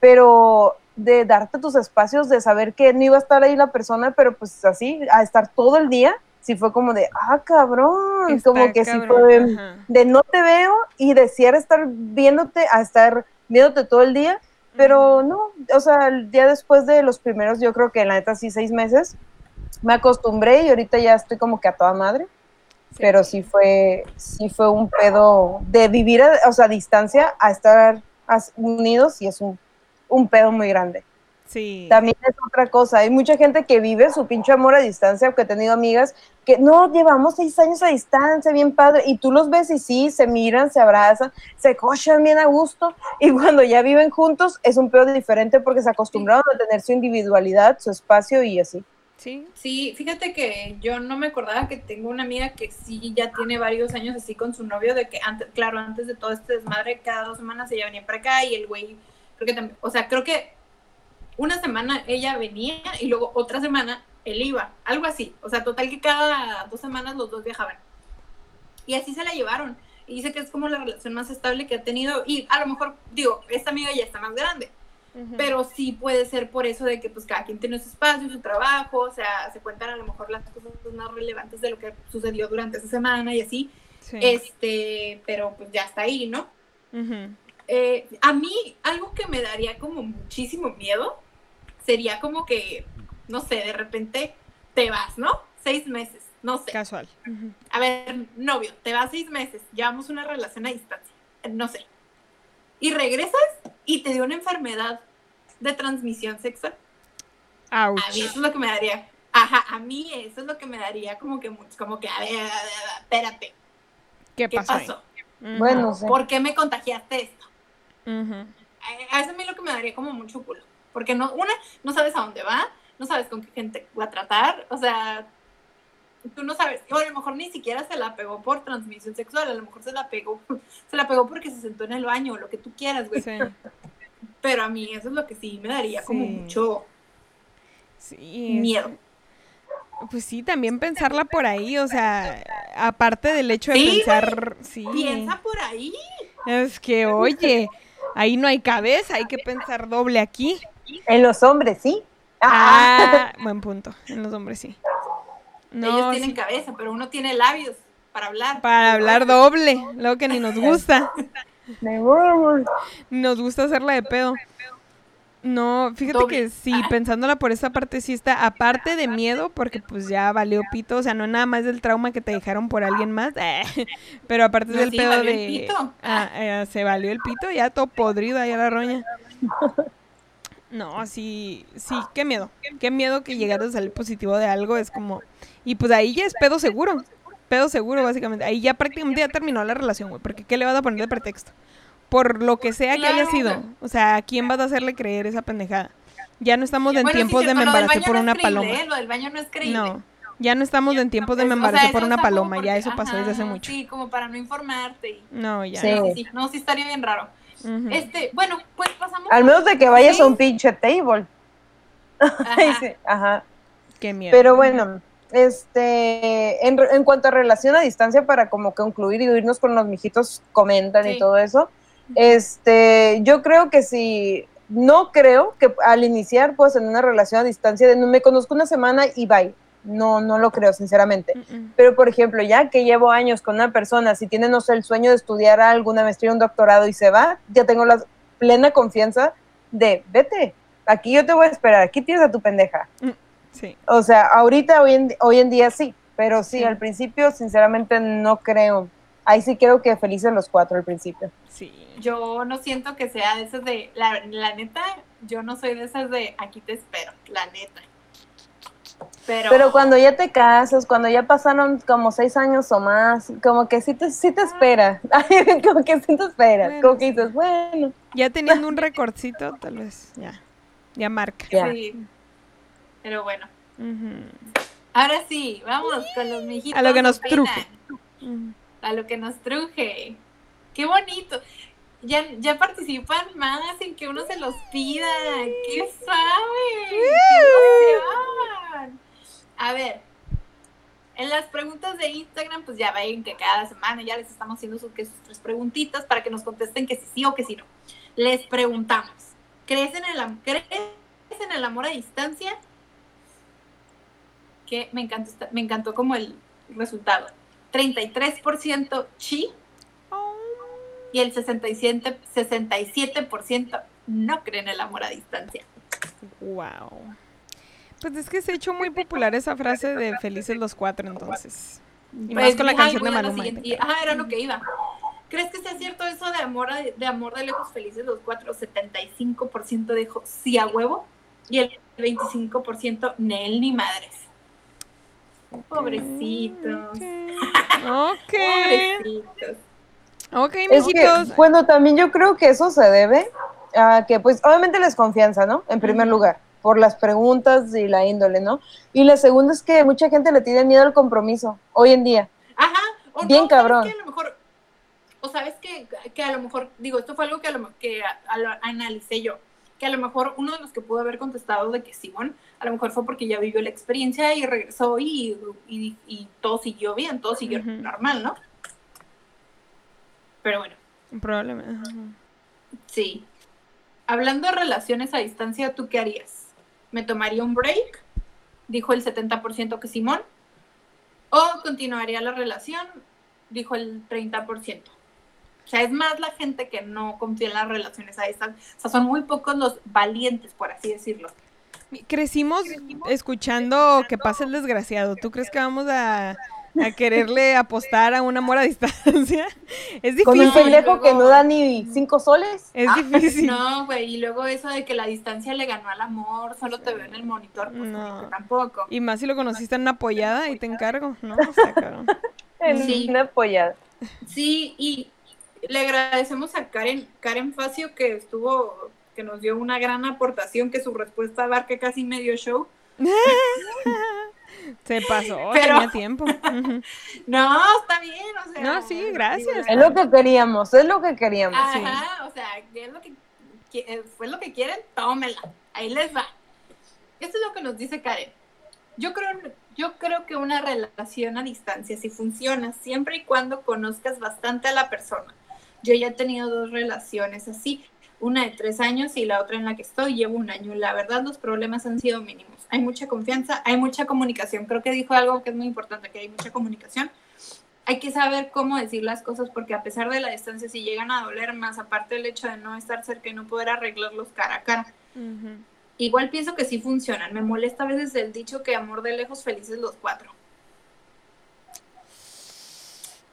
pero de darte tus espacios, de saber que no iba a estar ahí la persona, pero pues así, a estar todo el día, sí fue como de, ah, cabrón, como que sí fue de, no te veo y desear estar viéndote a estar viéndote todo el día, pero no, o sea, ya después de los primeros, yo creo que en la neta sí seis meses, me acostumbré y ahorita ya estoy como que a toda madre. Pero sí fue, sí fue un pedo de vivir, a, o sea, a distancia a estar unidos y es un un pedo muy grande. Sí. También es otra cosa. Hay mucha gente que vive su pinche amor a distancia, porque he tenido amigas que no, llevamos seis años a distancia, bien padre, y tú los ves y sí, se miran, se abrazan, se cochan bien a gusto, y cuando ya viven juntos es un pedo diferente porque se acostumbraron a tener su individualidad, su espacio y así. Sí. Sí, fíjate que yo no me acordaba que tengo una amiga que sí ya tiene varios años así con su novio, de que antes, claro, antes de todo este desmadre, cada dos semanas ella venía para acá y el güey Creo que o sea, creo que una semana ella venía y luego otra semana él iba, algo así. O sea, total que cada dos semanas los dos viajaban. Y así se la llevaron. Y dice que es como la relación más estable que ha tenido. Y a lo mejor, digo, esta amiga ya está más grande. Pero sí puede ser por eso de que pues cada quien tiene su espacio, su trabajo, o sea, se cuentan a lo mejor las cosas más relevantes de lo que sucedió durante esa semana y así. Este, pero pues ya está ahí, ¿no? Eh, a mí algo que me daría como muchísimo miedo sería como que, no sé, de repente te vas, ¿no? Seis meses, no sé. Casual. A ver, novio, te vas seis meses, llevamos una relación a distancia, no sé. Y regresas y te dio una enfermedad de transmisión sexual. A mí eso es lo que me daría. Ajá, a mí eso es lo que me daría como que, como que, a ver, a ver, espérate. ¿Qué, pasó? Bueno, ¿por qué me contagiaste esto? A eso a mí lo que me daría como mucho culo. Porque no, una, no sabes a dónde va, no sabes con qué gente va a tratar, o sea, tú no sabes, o a lo mejor ni siquiera se la pegó por transmisión sexual, a lo mejor se la pegó, se la pegó porque se sentó en el baño, lo que tú quieras, güey. Pero a mí eso es lo que sí me daría como mucho miedo. Pues sí, también pensarla por ahí, o sea, aparte del hecho de pensar, sí. Piensa por ahí. Es que, oye, ahí no hay cabeza, hay que pensar doble aquí. En los hombres, sí. Ah, buen punto. En los hombres, sí. Ellos tienen cabeza, pero uno tiene labios para hablar. Para hablar doble, lo que ni nos gusta. nos gusta hacerla de pedo. No, fíjate que sí, pensándola por esa parte sí está, aparte de miedo, porque pues ya valió pito, o sea, no nada más del trauma que te dejaron por alguien más, pero aparte del pedo de... Ah, eh, se valió el pito, ya todo podrido ahí a la roña. No, sí, sí, qué miedo, qué miedo que llegar a salir positivo de algo, es como... Y pues ahí ya es pedo seguro, pedo seguro básicamente, ahí ya prácticamente ya terminó la relación, güey, porque ¿qué le vas a poner de pretexto? Por lo que sea que haya sido. O sea, ¿a quién vas a hacerle creer esa pendejada? Ya no estamos en tiempos de me embaracé por una paloma. ¿eh? Lo del baño no es creíble. No, ya no estamos en tiempos de me embaracé por una paloma, ya eso pasó desde hace mucho. Sí, como para no informarte. No, ya. Sí. No, sí estaría bien raro. Este, bueno, pues pasamos. Al menos de que vayas a un pinche table. Ajá. Ajá. Qué miedo. Pero bueno, este, en, en, cuanto a relación a distancia, para como concluir y irnos con los mijitos comentan y todo eso, este, yo creo que si no creo que al iniciar pues en una relación a distancia de no me conozco una semana y bye. No, no lo creo, sinceramente. Pero, por ejemplo, ya que llevo años con una persona, si tiene, no sé, el sueño de estudiar alguna maestría, un doctorado y se va, ya tengo la plena confianza de, vete, aquí yo te voy a esperar, aquí tienes a tu pendeja. Mm, sí. O sea, ahorita, hoy en, hoy en día sí, pero sí, al principio, sinceramente, no creo. Ahí sí creo que felices los cuatro al principio. Sí. Yo no siento que sea de esas de, la, la neta, yo no soy de esas de aquí te espero, la neta. Pero... cuando ya te casas, cuando ya pasaron como seis años o más, como que sí te, sí te espera. como que sí te espera. como que dices, bueno. Ya teniendo un recordcito, tal vez, ya. Ya marca. Sí. Pero bueno. Ahora sí, vamos con los mijitos. A lo que nos truje. A lo que nos truje. Qué bonito. Ya, ya participan más en que uno se los pida. ¡Qué sabe! ¡Qué a ver, en las preguntas de Instagram, pues ya ven que cada semana ya les estamos haciendo sus, tres preguntitas para que nos contesten que sí, sí o que sí no. Les preguntamos, ¿crees en el, ¿crees en el amor a distancia? Que me encantó, me encantó como el resultado. 33% sí y el 67%, 67 no creen en el amor a distancia. Wow. Pues es que se ha hecho muy popular esa frase de felices los cuatro, entonces. Y más con la canción de Maluma. ah, era lo que iba. ¿Crees que sea cierto eso de amor, de amor de lejos felices los cuatro? 75% dijo sí a huevo y el 25% Nel ni madres. Pobrecitos. Ok. Pobrecitos. Ok, mijitos. bueno, también yo creo que eso se debe a que, pues, obviamente la desconfianza, ¿no? En primer lugar por las preguntas y la índole, ¿no? Y la segunda es que mucha gente le tiene miedo al compromiso hoy en día. Ajá. O Bien cabrón. Que a lo mejor, o sabes que, que, a lo mejor, digo, esto fue algo que, a lo, que analicé yo, que a lo mejor uno de los que pudo haber contestado de que Simón, a lo mejor fue porque ya vivió la experiencia y regresó y, y, todo siguió bien, todo siguió normal, ¿no? Pero bueno. Probablemente. Sí. Hablando de relaciones a distancia, ¿tú qué harías? me tomaría un break, dijo el 70% que Simón, o continuaría la relación, dijo el 30%. O sea, es más la gente que no confía en las relaciones a distancia. O sea, son muy pocos los valientes, por así decirlo. Crecimos escuchando que pasa el desgraciado. ¿Tú crees que vamos a a quererle apostar a un amor a distancia. Es difícil. Con un pendejo que no da ni cinco soles. Es ah, difícil. No, güey, y luego eso de que la distancia le ganó al amor, solo te veo en el monitor, pues no. tampoco. Y más si lo conociste en una apoyada y te encargo, ¿no? O sea, en sí. una apoyada. Sí, y le agradecemos a Karen, Karen Facio que estuvo, que nos dio una gran aportación, que su respuesta abarca casi medio show. Se pasó, Pero... tenía tiempo. no, está bien, o sea. No, sí, gracias. Es lo que queríamos, es lo que queríamos. Ajá, o sea, es lo que, eh, fue lo que quieren, tómela. Ahí les va. Esto es lo que nos dice Karen. Yo creo, yo creo que una relación a distancia sí funciona, siempre y cuando conozcas bastante a la persona. Yo ya he tenido dos relaciones así una de tres años y la otra en la que estoy llevo un año. La verdad, los problemas han sido mínimos. Hay mucha confianza, hay mucha comunicación. Creo que dijo algo que es muy importante, que hay mucha comunicación. Hay que saber cómo decir las cosas porque a pesar de la distancia, si llegan a doler más, aparte del hecho de no estar cerca y no poder arreglarlos cara a cara. Igual pienso que sí funcionan. Me molesta a veces el dicho que amor de lejos, felices los cuatro.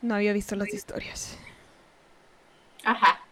No había visto las historias. Ajá.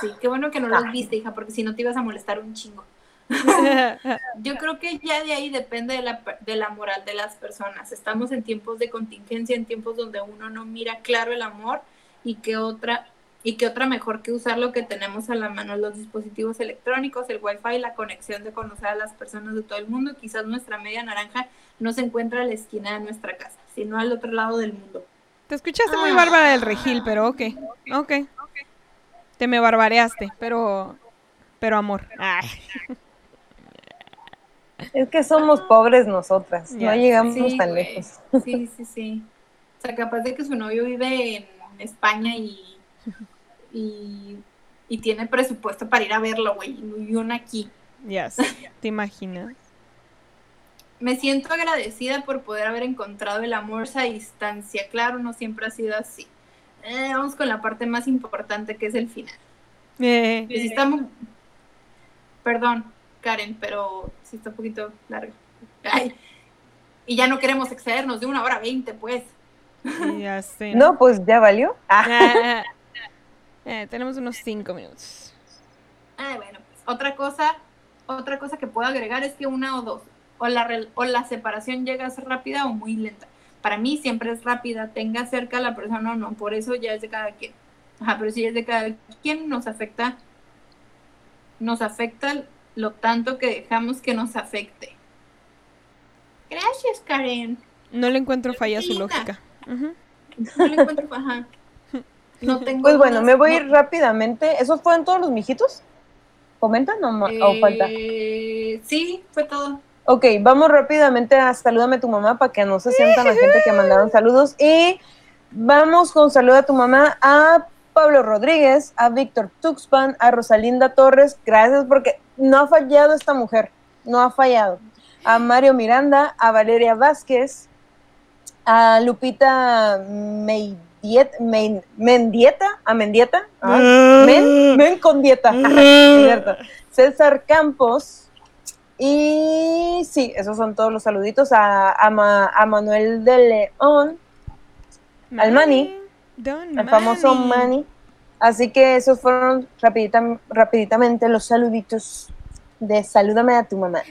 Sí, qué bueno que no los viste, hija, porque si no te ibas a molestar un chingo. Yo creo que ya de ahí depende de la, de la moral de las personas. Estamos en tiempos de contingencia, en tiempos donde uno no mira claro el amor y que otra y que otra mejor que usar lo que tenemos a la mano, los dispositivos electrónicos, el wifi, la conexión de conocer a las personas de todo el mundo. Quizás nuestra media naranja no se encuentra a la esquina de nuestra casa, sino al otro lado del mundo. Te escuchaste muy bárbara del regil, pero ok, ok. Te me barbareaste, pero. Pero amor. Es que somos pobres nosotras, no llegamos tan lejos. Sí, sí, sí. O sea, capaz de que su novio vive en España y, y y tiene presupuesto para ir a verlo, güey, y una aquí. Ya, ¿te imaginas? Me siento agradecida por poder haber encontrado el amor a distancia. Claro, no siempre ha sido así. Eh, vamos con la parte más importante que es el final. Eh. Perdón, Karen, pero sí está un poquito largo. Ay. Y ya no queremos excedernos de una hora veinte, pues. Ya sé. No, pues ya valió. Ah. Eh, tenemos unos cinco minutos. Ah, bueno, pues otra cosa, otra cosa que puedo agregar es que una o dos, o la, o la separación llega a ser rápida o muy lenta. Para mí siempre es rápida, tenga cerca a la persona o no, por eso ya es de cada quien. Ajá, pero si es de cada quien, nos afecta, nos afecta lo tanto que dejamos que nos afecte. Gracias, Karen. No le encuentro falla a su lógica. No le encuentro, ajá. No tengo pues bueno, me voy rápidamente. ¿Esos fueron todos los mijitos? ¿Comentan o, o falta? Eh, sí, fue todo. Ok, vamos rápidamente a salúdame a tu mamá para que no se sientan la gente que mandaron saludos. Y vamos con saluda a tu mamá a Pablo Rodríguez, a Víctor Tuxpan, a Rosalinda Torres. Gracias porque no ha fallado esta mujer, no ha fallado. A Mario Miranda, a Valeria Vázquez, a Lupita Mendieta, a Mendieta, ah, men, men, con dieta, César Campos, y sí, esos son todos los saluditos a, a, Manuel de León, al Mani, al famoso Mani. Así que esos fueron rapiditamente los saluditos de Salúdame a tu mamá.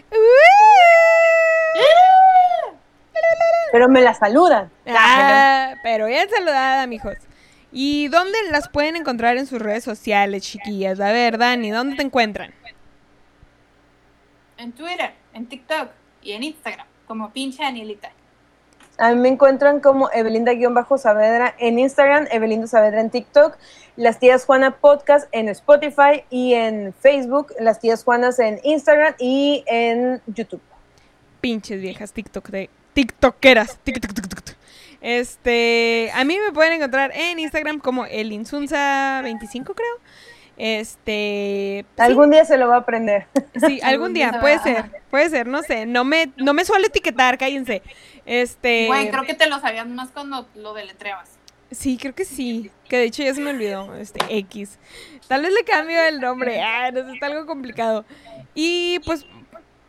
Pero me la saludan. Ah, pero bien saludada, mijos. ¿Y dónde las pueden encontrar en sus redes sociales, chiquillas? A ver, Dani, ¿dónde te encuentran? En Twitter, en TikTok y en Instagram, como pinche Anilita. A mí me encuentran como Evelinda-Saavedra en Instagram, Evelinda Saavedra en TikTok, Las Tías Juana Podcast en Spotify y en Facebook, Las Tías Juanas en Instagram y en YouTube. Pinches viejas TikTok de TikTokeras. Este, a mí me pueden encontrar en Instagram como elinsunza25 creo. Este. Pues algún día se lo va a aprender. Sí, algún día, puede ser, puede ser, no sé. No me, no me suele etiquetar, cállense. Este. Bueno, creo que te lo sabías más cuando lo deletreabas. Sí, creo que sí. Que de hecho ya se me olvidó. Este, X. Tal vez le cambio el nombre. Ah, no sé, está algo complicado. Y pues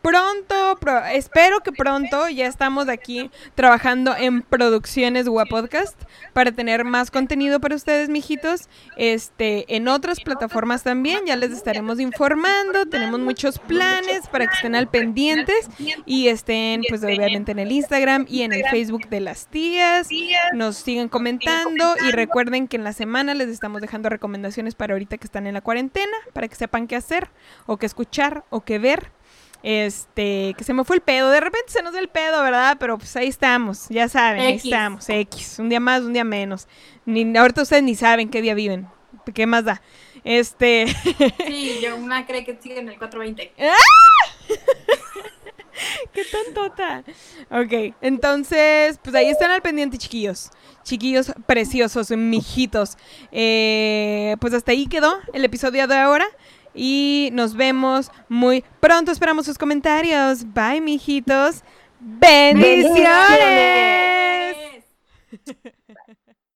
pronto, espero que pronto ya estamos aquí trabajando en producciones Web Podcast para tener más contenido para ustedes, mijitos. Este, en otras plataformas también, ya les estaremos informando. Tenemos muchos planes para que estén al pendientes y estén, pues obviamente en el Instagram y en el Facebook de las tías. Nos sigan comentando y recuerden que en la semana les estamos dejando recomendaciones para ahorita que están en la cuarentena, para que sepan qué hacer o qué escuchar o qué ver este, que se me fue el pedo. De repente se nos da el pedo, ¿verdad? Pero pues ahí estamos, ya saben, ahí estamos, X. Un día más, un día menos. Ni, ahorita ustedes ni saben qué día viven. ¿Qué más da? Este. Sí, yo una cree que sigue en el 420. ¡Ah! ¡Qué tontota! Ok, entonces, pues ahí están al pendiente, chiquillos. Chiquillos preciosos, mijitos. Eh, pues hasta ahí quedó el episodio de ahora y nos vemos muy pronto. Esperamos sus comentarios. Bye, mijitos. Bendiciones.